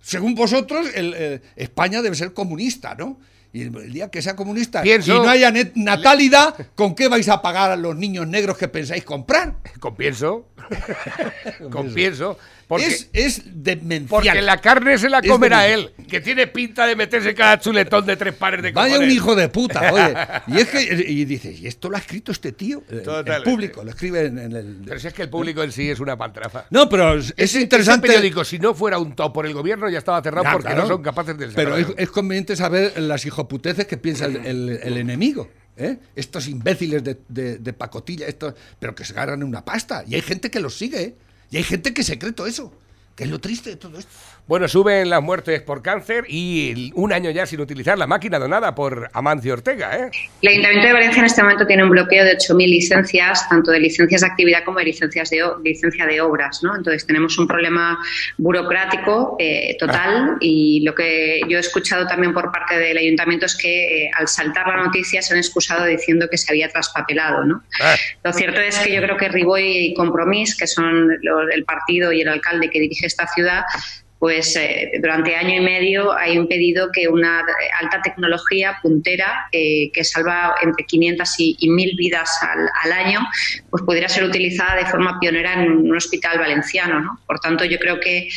Speaker 2: Según vosotros, el, España debe ser comunista, ¿no? Y el, día que sea comunista
Speaker 3: Pienso-
Speaker 2: y no haya natalidad, ¿con qué vais a pagar a los niños negros que pensáis comprar?
Speaker 3: con pienso. <laughs> con pienso. Porque,
Speaker 2: es, es demencial.
Speaker 3: porque la carne se la comerá él, que tiene pinta de meterse cada chuletón de tres pares de cojones.
Speaker 2: Vaya un hijo de puta, oye. <laughs> Y es que y dices, ¿y esto lo ha escrito este tío? El- público, lo escribe en, en el.
Speaker 3: Pero si es que el público en sí es una pantrafa.
Speaker 2: No, pero es, interesante.
Speaker 3: Ese periódico, si no fuera un top por el gobierno, ya estaba cerrado
Speaker 2: Ya,
Speaker 3: porque
Speaker 2: claro.
Speaker 3: no son capaces de
Speaker 2: Pero es, conveniente saber las hijoputeces que piensa el, el- el enemigo. ¿Eh? Estos imbéciles de, pacotilla, estos, pero que se ganan una pasta. Y hay gente que los sigue. ¿eh? Y hay gente que se cree todo eso. Que es lo triste de todo esto.
Speaker 3: Bueno, suben las muertes por cáncer y el- un año ya sin utilizar la máquina donada por Amancio Ortega, ¿eh?
Speaker 4: El Ayuntamiento de Valencia en este momento tiene un bloqueo de 8.000 licencias, tanto de licencias de actividad como de licencias de licencia de obras. ¿no? Entonces tenemos un problema burocrático eh, total y lo que yo he escuchado también por parte del Ayuntamiento es que eh, al saltar la noticia se han excusado diciendo que se había traspapelado. ¿no?
Speaker 3: Ah,
Speaker 4: Lo cierto es que yo creo que Riboy y Compromís, que son los del partido y el alcalde que dirige esta ciudad, pues eh, durante año y medio ha impedido que una alta tecnología puntera eh, que salva entre 500 y, y 1.000 vidas al, al año, pues pudiera ser utilizada de forma pionera en un hospital valenciano. ¿no? Por tanto, yo creo que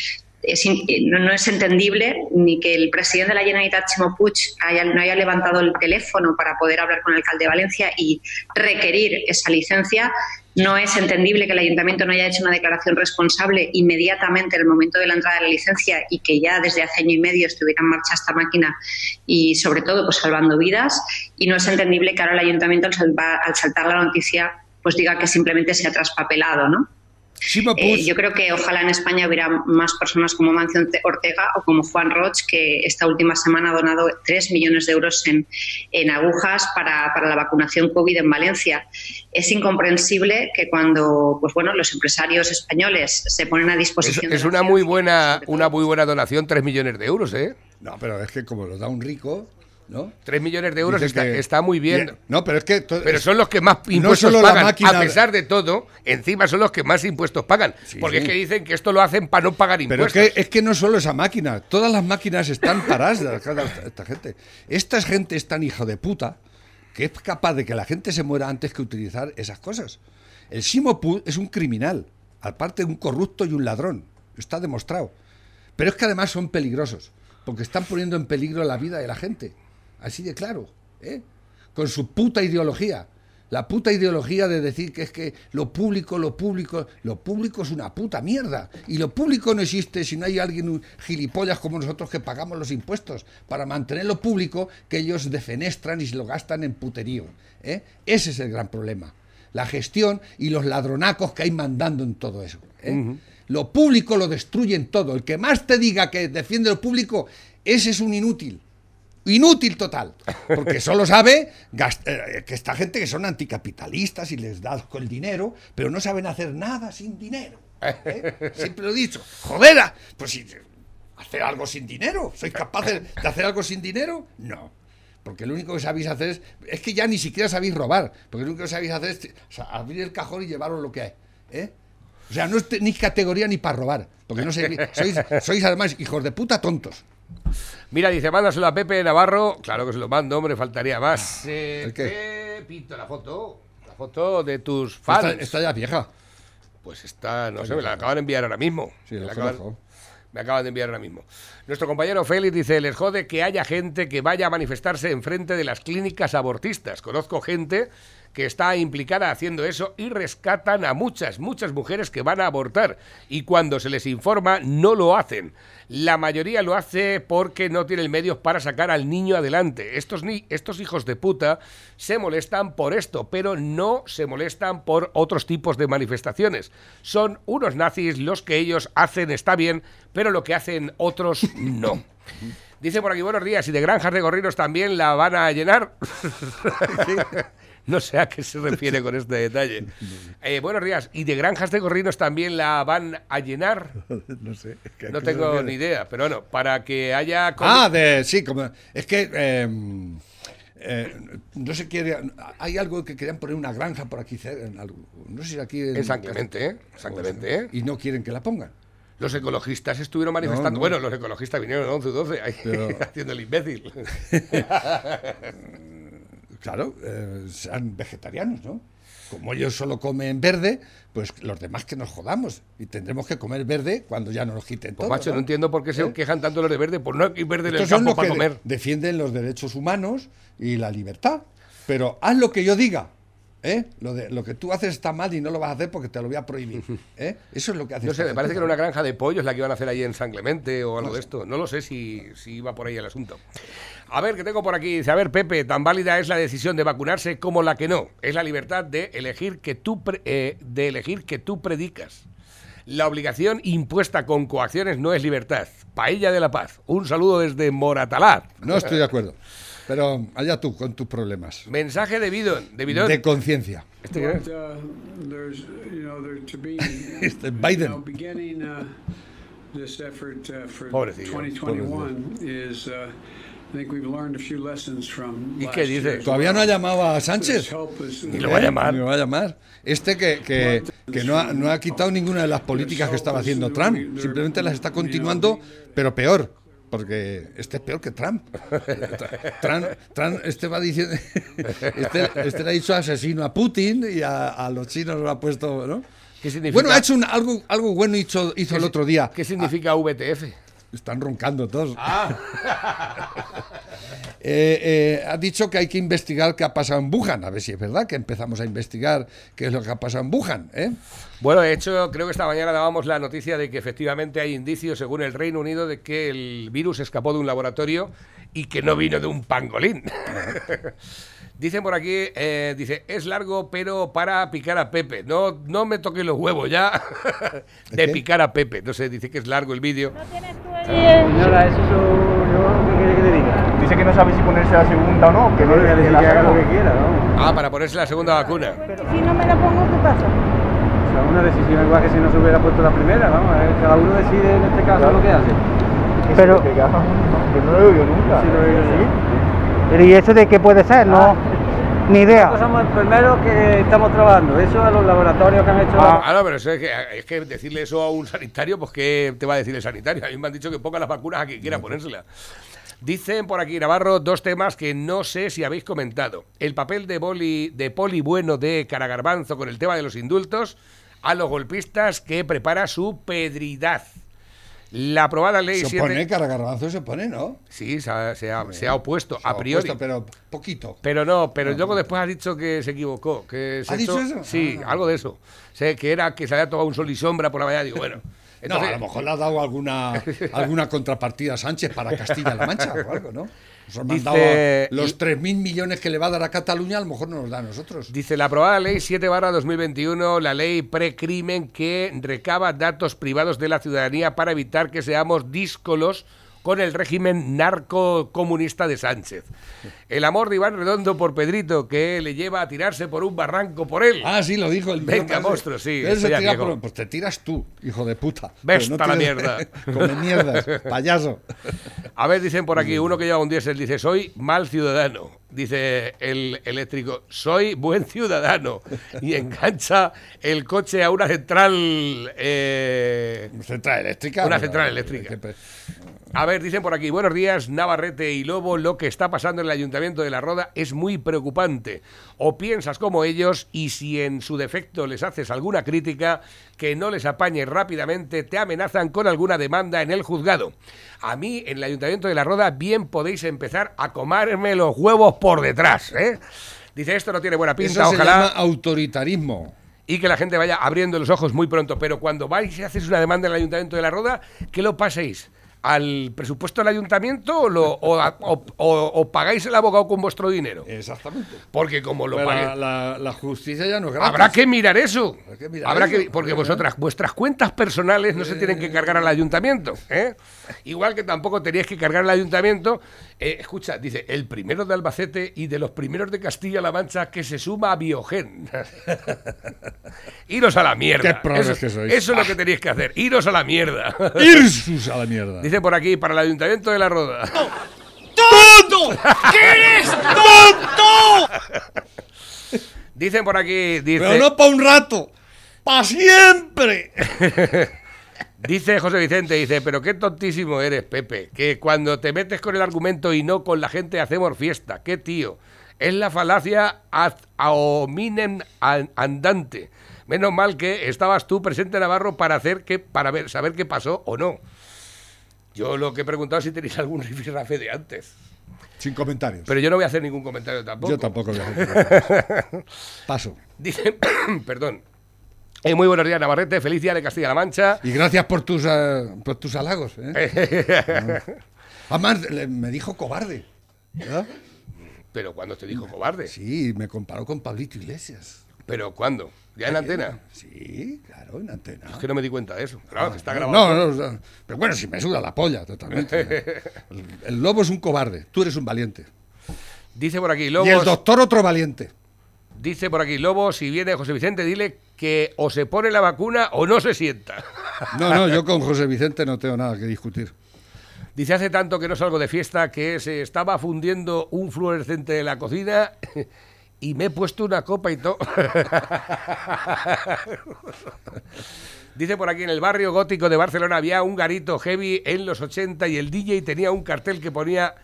Speaker 4: in- no, es entendible ni que el presidente de la Generalitat, Chimo Puig, haya, no haya levantado el teléfono para poder hablar con el alcalde de Valencia y requerir esa licencia. No es entendible que el ayuntamiento no haya hecho una declaración responsable inmediatamente en el momento de la entrada de la licencia y que ya desde hace año y medio estuviera en marcha esta máquina y sobre todo pues salvando vidas. Y no es entendible que ahora el ayuntamiento al, al saltar la noticia pues diga que simplemente se ha traspapelado, ¿no?
Speaker 2: Shima
Speaker 4: Eh, yo creo que ojalá en España hubiera más personas como Mancio Ortega o como Juan Roch, que esta última semana ha donado 3 millones de euros en, en agujas para, para la vacunación COVID en Valencia. Es incomprensible que cuando pues bueno, los empresarios españoles se ponen a
Speaker 3: es,
Speaker 4: disposición...
Speaker 3: es
Speaker 4: de la
Speaker 3: una muy buena, una muy buena donación, 3 millones de euros, ¿eh?
Speaker 2: No, pero es que como lo da un rico, ¿no?
Speaker 3: 3 millones de euros está,
Speaker 2: que-
Speaker 3: está muy bien.
Speaker 2: No, pero es que. to-
Speaker 3: Pero son los que más impuestos pagan.
Speaker 2: máquina-
Speaker 3: A pesar de todo, encima son los que más impuestos pagan.
Speaker 2: Sí,
Speaker 3: porque
Speaker 2: sí.
Speaker 3: es que dicen que esto lo hacen para no pagar
Speaker 2: Pero es
Speaker 3: impuestos.
Speaker 2: que, es que no solo esa máquina, todas las máquinas están paradas esta gente. Esta gente es tan hijo de puta que es capaz de que la gente se muera antes que utilizar esas cosas. El Simo Puig es un criminal, aparte de un corrupto y un ladrón. Está demostrado. Pero es que además son peligrosos, porque están poniendo en peligro la vida de la gente. Así de claro, ¿eh? Con su puta ideología. La puta ideología de decir que es que lo público, lo público, lo público es una puta mierda. Y lo público no existe si no hay alguien gilipollas como nosotros que pagamos los impuestos para mantener lo público que ellos defenestran y se lo gastan en puterío. ¿eh? Ese es el gran problema. la gestión y los ladronacos que hay mandando en todo eso. ¿eh? Lo público lo destruyen todo. El que más te diga que defiende lo público, ese es un inútil. Inútil total. Porque solo sabe eh, que esta gente que son anticapitalistas y les da el dinero, pero no saben hacer nada sin dinero. ¿eh? Siempre lo he dicho. ¡Jodera! Pues si hacer algo sin dinero. ¿Sois capaces de hacer algo sin dinero? No. Porque lo único que sabéis hacer es. Es que ya ni siquiera sabéis robar. Porque lo único que sabéis hacer es abrir el cajón y llevaros lo que hay. ¿eh? O sea, no es ni categoría ni para robar. Porque no sé, sois, sois además hijos de puta tontos.
Speaker 3: Mira, dice, mándaselo a Pepe Navarro. Claro que se lo mando, hombre, faltaría más. Eh,
Speaker 2: ¿El qué?
Speaker 3: Pepito, la foto. La foto de tus fans.
Speaker 2: Esta, esta ya es vieja.
Speaker 3: Pues está, no sé, me la acaban de enviar ahora mismo.
Speaker 2: Sí,
Speaker 3: me, la acaban, me acaban de enviar ahora mismo. Nuestro compañero Félix dice, les jode que haya gente que vaya a manifestarse enfrente de las clínicas abortistas. Conozco gente que está implicada haciendo eso y rescatan a muchas, muchas mujeres que van a abortar y cuando se les informa no lo hacen. La mayoría lo hace porque no tienen medios para sacar al niño adelante. Estos, ni estos hijos de puta se molestan por esto, pero no se molestan por otros tipos de manifestaciones. Son unos nazis los que ellos hacen está bien, pero lo que hacen otros no. <laughs> Dice por aquí, buenos días, y de granjas de gorrinos también la van a llenar. <laughs> <laughs> No sé a qué se refiere con este detalle. <laughs> Eh, buenos días. ¿Y de granjas de gorrinos también la van a llenar? <laughs>
Speaker 2: No sé.
Speaker 3: No tengo ni idea, pero bueno, para que haya...
Speaker 2: Ah, de. Sí, como. Es que. eh, eh, no se quiere. Hay algo que querían poner una granja por aquí. en algo- no sé si aquí.
Speaker 3: En San Clemente, ¿eh? Clemente, ¿eh?
Speaker 2: Y no quieren que la pongan.
Speaker 3: Los ecologistas estuvieron manifestando.
Speaker 2: no.
Speaker 3: Bueno, los ecologistas vinieron en 11 12 ahí,
Speaker 2: Pero-
Speaker 3: haciendo el imbécil.
Speaker 2: Claro, eh, sean vegetarianos, ¿no? Como ellos solo comen verde, pues los demás que nos jodamos. Y tendremos que comer verde cuando ya nos lo quiten
Speaker 3: Pues
Speaker 2: todo.
Speaker 3: macho, no entiendo por qué se
Speaker 2: ¿Eh?
Speaker 3: quejan tanto los de verde, por no hay verde en el
Speaker 2: son los
Speaker 3: para
Speaker 2: que
Speaker 3: comer.
Speaker 2: de- defienden los derechos humanos y la libertad. Pero haz lo que yo diga. ¿Eh? Lo, de, lo que tú haces está mal y no lo vas a hacer porque te lo voy a prohibir. <laughs> ¿eh? Eso es lo que hace.
Speaker 3: No sé, me parece que era una granja de pollos la que iban a hacer ahí en San Clemente o algo de esto. No lo sé si, si iba por ahí el asunto. A ver, que tengo por aquí. Dice, a ver, Pepe, tan válida es la decisión de vacunarse como la que no. Es la libertad de elegir que tú, pre- eh, de elegir que tú predicas. La obligación impuesta con coacciones no es libertad. Paella de la paz. Un saludo desde Moratalaz.
Speaker 2: No estoy de acuerdo. <laughs> Pero allá tú con tus problemas.
Speaker 3: Mensaje de
Speaker 2: conciencia.
Speaker 3: ¿Este qué es?
Speaker 5: But, uh, there's, you know, there to be, <laughs>
Speaker 2: Este
Speaker 5: you
Speaker 2: Biden.
Speaker 5: know, beginning uh, this effort uh, for
Speaker 3: Pobrecillo,
Speaker 5: 2021 is, uh, I think we've learned a few lessons from
Speaker 3: ¿Y qué dice?
Speaker 2: Todavía no ha llamado a Sánchez.
Speaker 3: Ni lo va a llamar.
Speaker 2: Ni lo va a llamar. Este que, que, que no, ha, no ha quitado ninguna de las políticas que estaba haciendo Trump. Simplemente las está continuando, pero peor. Porque este es peor que Trump. <laughs> Trump, Trump este va diciendo. <laughs> Este, este le ha dicho asesino a Putin y a, a los chinos lo ha puesto. ¿no?
Speaker 3: ¿Qué significa?
Speaker 2: Bueno, ha hecho un- algo, algo bueno hizo, hizo el otro día.
Speaker 3: ¿Qué significa VTF?
Speaker 2: Están roncando todos.
Speaker 3: Ah. <laughs>
Speaker 2: Eh, eh, ha dicho que hay que investigar qué ha pasado en Wuhan. A ver si es verdad que empezamos a investigar qué es lo que ha pasado en Wuhan. ¿eh?
Speaker 3: Bueno, de hecho, creo que esta mañana dábamos la noticia de que efectivamente hay indicios, según el Reino Unido, de que el virus escapó de un laboratorio y que no vino de un pangolín. <laughs> Dicen por aquí, eh, dice, es largo, pero para picar a Pepe. No, no me toque los huevos ya <laughs> de picar a Pepe. No sé, dice que es largo el vídeo.
Speaker 6: ¿No tienes tú el-
Speaker 7: Señora, eso soy yo, ¿qué quiere que le diga?
Speaker 8: Dice que no sabe si ponerse la segunda o no, que no
Speaker 7: Que
Speaker 8: le
Speaker 7: le
Speaker 8: la
Speaker 7: haga lo que quiera, vamos.
Speaker 3: Ah, para ponerse la segunda vacuna.
Speaker 6: Si no me la pongo, ¿qué pasa?
Speaker 7: O sea, una decisión igual que si no se hubiera puesto la primera, vamos, eh, cada uno decide en este caso lo que hace.
Speaker 8: Pero que, que no lo he oído nunca.
Speaker 7: Sí, lo he oído, sí.
Speaker 9: Pero ¿y eso de qué puede ser? No, ni idea.
Speaker 7: Nosotros somos enfermeros que estamos trabajando, eso a los laboratorios que han hecho la-
Speaker 3: Ah, no, pero eso es, que, es que decirle eso a un sanitario, pues ¿qué te va a decir el sanitario? A mí me han dicho que ponga las vacunas a quien quiera ponérselas. Dicen por aquí, Navarro, dos temas que no sé si habéis comentado. El papel de, boli, de Poli Bueno de Caragarbanzo con el tema de los indultos a los golpistas que prepara su pedridad. La aprobada ley
Speaker 2: Se
Speaker 3: 7...
Speaker 2: opone, Caragarbanzo se opone, ¿no?
Speaker 3: Sí, se ha, se ha- se ha opuesto,
Speaker 2: Se ha
Speaker 3: a priori.
Speaker 2: opuesto, pero poquito.
Speaker 3: Pero no, pero luego después ha dicho que se equivocó. Que
Speaker 2: ¿Ha dicho eso?
Speaker 3: Sí,
Speaker 2: Ah.
Speaker 3: algo de eso. Sé que era que se había tomado un sol y sombra por la mañana. Digo, bueno, <laughs>
Speaker 2: no, a lo mejor le ha dado alguna, <laughs> alguna contrapartida a Sánchez para Castilla-La Mancha o algo, ¿no? Nos han mandado los 3.000 millones que le va a dar a Cataluña, a lo mejor no nos da a nosotros.
Speaker 3: Dice la aprobada ley 7 barra 2021, la ley precrimen que recaba datos privados de la ciudadanía para evitar que seamos díscolos con el régimen narcocomunista de Sánchez. El amor de Iván Redondo por Pedrito, que le lleva a tirarse por un barranco por él.
Speaker 2: Ah, sí, lo dijo el
Speaker 3: Venga, monstruo, sí, estoy
Speaker 2: tira
Speaker 3: aquí,
Speaker 2: por-. Pues te tiras tú, hijo de puta.
Speaker 3: Ves pa' la mierda. <laughs>
Speaker 2: Come mierdas, payaso.
Speaker 3: A ver, dicen por aquí, uno que lleva un diésel dice, soy mal ciudadano. Dice el eléctrico, soy buen ciudadano. <laughs> Y engancha el coche a una central... eh,
Speaker 2: Central eléctrica.
Speaker 3: Una central eléctrica.
Speaker 2: Que-
Speaker 3: A ver, dicen por aquí, buenos días, Navarrete y Lobo, lo que está pasando en el Ayuntamiento de La Roda es muy preocupante. O piensas como ellos y si en su defecto les haces alguna crítica, que no les apañes rápidamente, te amenazan con alguna demanda en el juzgado. A mí, en el Ayuntamiento de La Roda, bien podéis empezar a comerme los huevos por detrás, ¿eh? Dice, esto no tiene buena pinta,
Speaker 2: Eso se
Speaker 3: ojalá
Speaker 2: llama autoritarismo.
Speaker 3: y que la gente vaya abriendo los ojos muy pronto. Pero cuando vais y hacéis una demanda en el Ayuntamiento de La Roda, ¿qué lo paséis? ¿Al presupuesto del ayuntamiento o, lo- o, o- o- o pagáis el abogado con vuestro dinero?
Speaker 2: Exactamente.
Speaker 3: Porque como lo paguéis...
Speaker 2: la, la- la justicia ya no es gratis.
Speaker 3: Habrá que mirar eso.
Speaker 2: Habrá que mirar
Speaker 3: Habrá
Speaker 2: eso.
Speaker 3: que, porque vosotras, vuestras cuentas personales no se tienen que cargar al ayuntamiento. ¿eh? Igual que tampoco teníais que cargar al ayuntamiento. eh, escucha, dice, el primero de Albacete y de los primeros de Castilla-La Mancha que se suma a Biogen. <laughs> Iros a la mierda.
Speaker 2: Qué
Speaker 3: eso,
Speaker 2: que sois.
Speaker 3: eso es lo que tenéis que hacer. Iros a la mierda. <laughs>
Speaker 2: Irsus a la mierda.
Speaker 3: Dice por aquí, para el ayuntamiento de La Roda.
Speaker 10: ¡Tonto! ¿Qué eres tonto?
Speaker 3: Dicen por aquí, dice...
Speaker 2: Pero no para un rato. ¡Para siempre! <laughs>
Speaker 3: Dice José Vicente, dice, pero qué tontísimo eres, Pepe, que cuando te metes con el argumento y no con la gente hacemos fiesta. Qué tío. Es la falacia ad hominem an- andante. Menos mal que estabas tú presente, Navarro, para hacer que, para ver, saber qué pasó o no. Yo lo que he preguntado es si tenéis algún rifirrafe de antes.
Speaker 2: Sin comentarios.
Speaker 3: Pero yo no voy a hacer ningún comentario tampoco.
Speaker 2: Yo tampoco voy a hacer. <laughs> Paso.
Speaker 3: Dice, <coughs> perdón. Eh, muy buenos días, Navarrete. Feliz día de Castilla-La Mancha.
Speaker 2: Y gracias por tus, eh, por tus halagos. ¿eh? <laughs> Además, le- me dijo cobarde. ¿verdad?
Speaker 3: Pero cuando te dijo cobarde.
Speaker 2: Sí, me comparó con Pablito Iglesias.
Speaker 3: ¿Pero cuándo? ¿Ya en antena?
Speaker 2: Sí, claro, en antena.
Speaker 3: Es que no me di cuenta de eso. Claro, que está grabado.
Speaker 2: no, no, no. pero bueno, si me suda la polla totalmente. <laughs> El, el lobo es un cobarde, tú eres un valiente.
Speaker 3: Dice por aquí,
Speaker 2: Y el
Speaker 3: Lobos.
Speaker 2: doctor otro valiente.
Speaker 3: Dice por aquí, Lobo, si viene José Vicente, dile que o se pone la vacuna o no se sienta.
Speaker 2: No, no, yo con José Vicente no tengo nada que discutir.
Speaker 3: Dice, hace tanto que no salgo de fiesta que se estaba fundiendo un fluorescente de la cocina <laughs> y me he puesto una copa y todo. <laughs> Dice por aquí, en el barrio gótico de Barcelona había un garito heavy en los 80 y el DJ tenía un cartel que ponía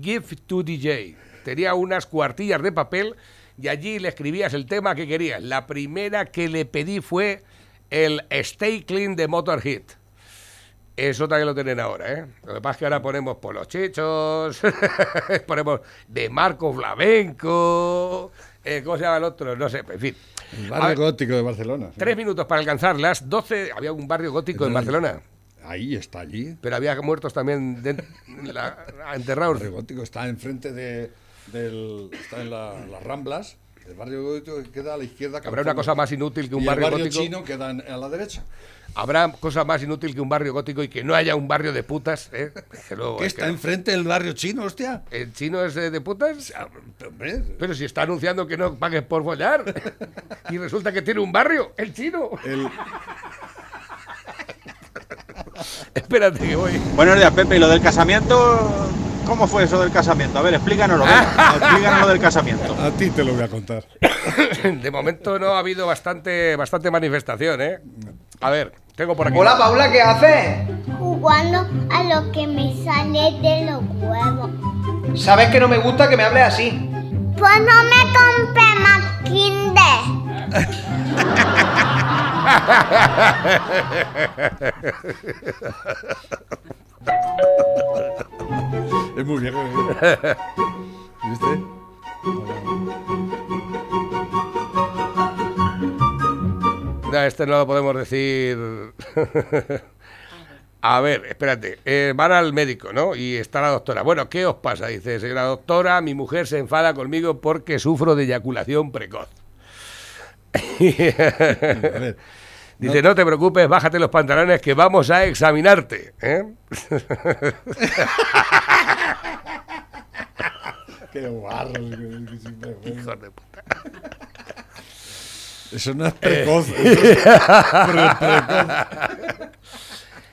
Speaker 3: Give to DJ. Tenía unas cuartillas de papel y allí le escribías el tema que querías. La primera que le pedí fue el Stay Clean de Motorhead. Eso también lo tienen ahora, ¿eh? Lo que pasa es que ahora ponemos por los chichos, <laughs> ponemos de Marco Flamenco, eh, ¿cómo se llama el otro? No sé, en fin.
Speaker 2: El barrio
Speaker 3: ver,
Speaker 2: gótico de Barcelona. sí.
Speaker 3: Tres minutos para alcanzar las 12. Había un barrio gótico en Barcelona,
Speaker 2: Ahí está, allí.
Speaker 3: pero había muertos también de- la-
Speaker 2: El
Speaker 3: enterrados.
Speaker 2: barrio gótico está enfrente de, del. Está en la- las Ramblas. El barrio gótico que queda a la izquierda.
Speaker 3: Habrá una cosa más inútil que un
Speaker 2: y
Speaker 3: barrio,
Speaker 2: el barrio
Speaker 3: gótico.
Speaker 2: chino queda en- a la derecha.
Speaker 3: Habrá cosa más inútil que un barrio gótico y que no haya un barrio de putas. ¿eh? <laughs> Que luego
Speaker 2: ¿Qué
Speaker 3: es
Speaker 2: está
Speaker 3: que-
Speaker 2: enfrente del barrio chino, hostia?
Speaker 3: ¿El chino es de, de putas? Pero si está anunciando que no pagues por follar. <laughs> y resulta que tiene un barrio, el chino.
Speaker 2: el, <laughs>
Speaker 3: Espérate que voy.
Speaker 11: Buenos días, Pepe. ¿Y lo del casamiento? ¿Cómo fue eso del casamiento? A ver, explícanoslo. venga. <laughs> explícanos lo del casamiento.
Speaker 2: a ti te lo voy a contar. <laughs>
Speaker 3: De momento no ha habido bastante, bastante manifestación, ¿eh? A ver, tengo por aquí.
Speaker 12: Hola Paula, ¿qué haces?
Speaker 13: Jugando a lo que me sale de los huevos.
Speaker 12: Sabes que no me gusta que me hables así.
Speaker 13: Pues no me compré más Kinder. <laughs>
Speaker 2: Es muy. ¿eh? ¿Viste?
Speaker 3: No, este no lo podemos decir. <laughs> A ver, espérate. eh, van al médico, ¿no? Y está la doctora. Bueno, ¿qué os pasa? Dice, señora doctora, mi mujer se enfada conmigo porque sufro de eyaculación precoz. <laughs> Dice, no te preocupes, bájate los pantalones que vamos a examinarte. ¿eh? <laughs>
Speaker 2: Qué guarro.
Speaker 3: Hijos de puta.
Speaker 2: Eso no es
Speaker 3: Eh.
Speaker 2: eso es precoz.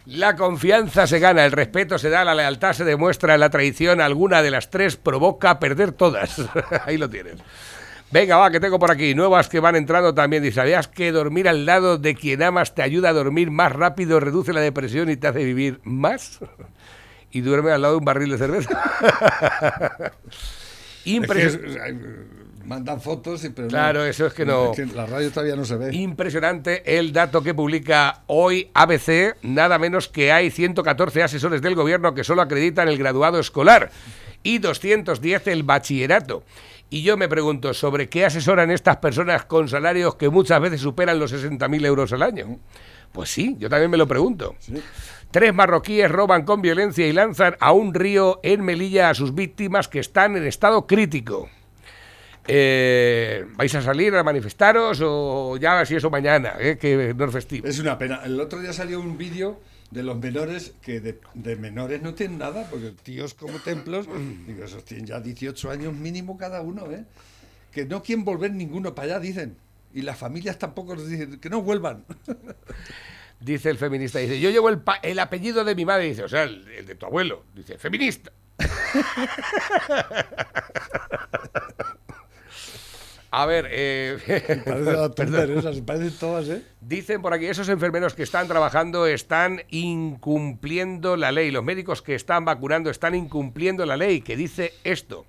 Speaker 3: La confianza se gana, el respeto se da, la lealtad se demuestra, la traición alguna de las tres provoca perder todas. <laughs> Ahí lo tienes. Venga, va, que tengo por aquí. Nuevas que van entrando también. Dice, ¿sabías que dormir al lado de quien amas te ayuda a dormir más rápido, reduce la depresión y te hace vivir más? <laughs> Y duerme al lado de un barril de cerveza. <laughs> Impresionante.
Speaker 2: Mandan fotos, y, pero no-
Speaker 3: Claro, eso es que no-
Speaker 2: la radio todavía no se ve.
Speaker 3: Impresionante el dato que publica hoy ABC. Nada menos que hay 114 asesores del gobierno que solo acreditan el graduado escolar y 210 el bachillerato. Y yo me pregunto, ¿sobre qué asesoran estas personas con salarios que muchas veces superan los 60.000 euros al año? Pues sí, yo también me lo pregunto. Tres marroquíes roban con violencia y lanzan a un río en Melilla a sus víctimas que están en estado crítico. Eh, ¿Vais a salir a manifestaros o ya si eso mañana, eh, que no es festivo?
Speaker 2: Es una pena. El otro día salió un vídeo de los menores que de, de menores no tienen nada, porque tíos como templos, digo, esos tienen ya 18 años mínimo cada uno, ¿eh? Que no quieren volver ninguno para allá, dicen. Y las familias tampoco nos dicen que no vuelvan. <laughs>
Speaker 3: Dice el feminista, dice, yo llevo el, pa- el apellido de mi madre, dice, o sea, el, el de tu abuelo, dice, feminista. <laughs> A ver, eh, <laughs>
Speaker 2: Parece <laughs> esas, parecen todas, ¿eh?
Speaker 3: Dicen por aquí, esos enfermeros que están trabajando están incumpliendo la ley. Los médicos que están vacunando están incumpliendo la ley, que dice esto.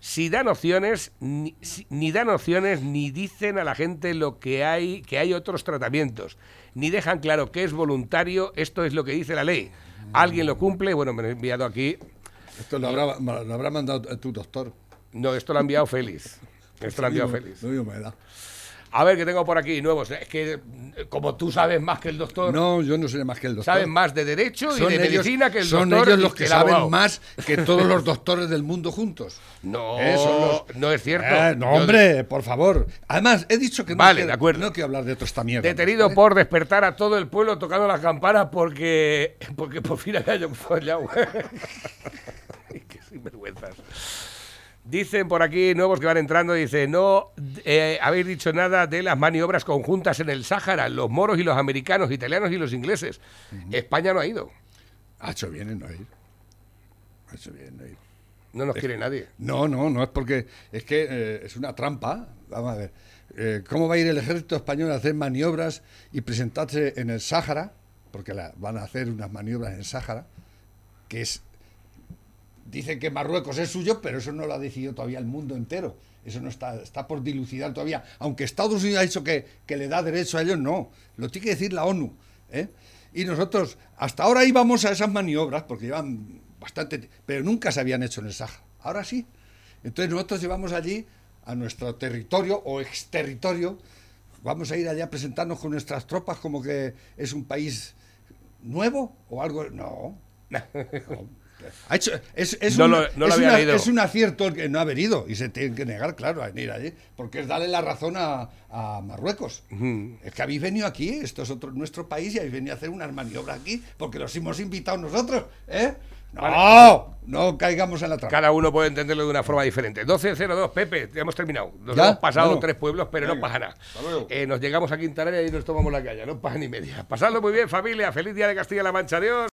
Speaker 3: Si dan opciones, ni, si- ni dan opciones, ni dicen a la gente lo que hay, que hay otros tratamientos, ni dejan claro que es voluntario, esto es lo que dice la ley. ¿Alguien lo cumple? Bueno, me lo he enviado aquí.
Speaker 2: Esto lo habrá, lo habrá mandado tu doctor.
Speaker 3: No, esto lo ha enviado Félix.
Speaker 2: Mismo-
Speaker 3: Félix.
Speaker 2: lo mismo me da.
Speaker 3: A ver, que tengo por aquí nuevos. Es que, como tú sabes más que el doctor,
Speaker 2: No, yo no sé más que el doctor.
Speaker 3: saben más de derecho y
Speaker 2: Son
Speaker 3: de
Speaker 2: ellos-
Speaker 3: medicina que el
Speaker 2: son
Speaker 3: doctor
Speaker 2: ellos
Speaker 3: y
Speaker 2: los que saben
Speaker 3: abogado.
Speaker 2: más que todos los doctores del mundo juntos.
Speaker 3: No,
Speaker 2: son los-
Speaker 3: no es cierto.
Speaker 2: Eh, no,
Speaker 3: Yo-
Speaker 2: hombre, por favor. Además, he dicho que no,
Speaker 3: Vale,
Speaker 2: quiero,
Speaker 3: de acuerdo.
Speaker 2: no quiero hablar de toda esta mierda.
Speaker 3: Detenido
Speaker 2: ¿vale?
Speaker 3: por despertar a todo el pueblo tocando las campanas porque, porque por fin había follado. Ay, <laughs> Qué sinvergüenzas. Dicen por aquí, nuevos que van entrando, dice, no eh, habéis dicho nada de las maniobras conjuntas en el Sáhara, los moros y los americanos, italianos y los ingleses. España no ha ido.
Speaker 2: Ha hecho bien en no ir. Ha hecho bien en no ir.
Speaker 3: No nos quiere nadie.
Speaker 2: No, no, no es porque. Es que eh, es una trampa. Vamos a ver. Eh, ¿Cómo va a ir el ejército español a hacer maniobras y presentarse en el Sáhara? Porque la- van a hacer unas maniobras en el Sáhara, que es. Dicen que Marruecos es suyo, pero eso no lo ha decidido todavía el mundo entero. Eso no está, está por dilucidar todavía. Aunque Estados Unidos ha dicho que, que le da derecho a ellos, no. Lo tiene que decir la ONU. ¿eh? Y nosotros, hasta ahora íbamos a esas maniobras, porque llevan bastante, pero nunca se habían hecho en el Sáhara. Ahora sí. Entonces nosotros llevamos allí a nuestro territorio o exterritorio, vamos a ir allá a presentarnos con nuestras tropas como que es un país nuevo o algo. No. No. <laughs> Ha hecho- es, es
Speaker 3: No
Speaker 2: un,
Speaker 3: lo- no
Speaker 2: es
Speaker 3: había
Speaker 2: una-
Speaker 3: leído.
Speaker 2: es un acierto el que no haber ido y se tienen que negar, claro, a venir allí, porque es darle la razón a, a Marruecos. Es que habéis venido aquí, esto es otro, nuestro país, y habéis venido a hacer unas maniobras aquí porque los hemos invitado nosotros, ¿eh? No,
Speaker 3: Vale.
Speaker 2: no caigamos en la trampa.
Speaker 3: Cada uno puede entenderlo de una forma diferente. 12.02, Pepe, ya hemos terminado. Nos
Speaker 2: ¿Ya?
Speaker 3: hemos pasado
Speaker 2: Bueno.
Speaker 3: tres pueblos, pero no pasa nada. Eh, nos llegamos a Quintanilla y nos tomamos la calle, no pasa ni media. Pasadlo muy bien, familia. Feliz día de Castilla-La Mancha. Adiós.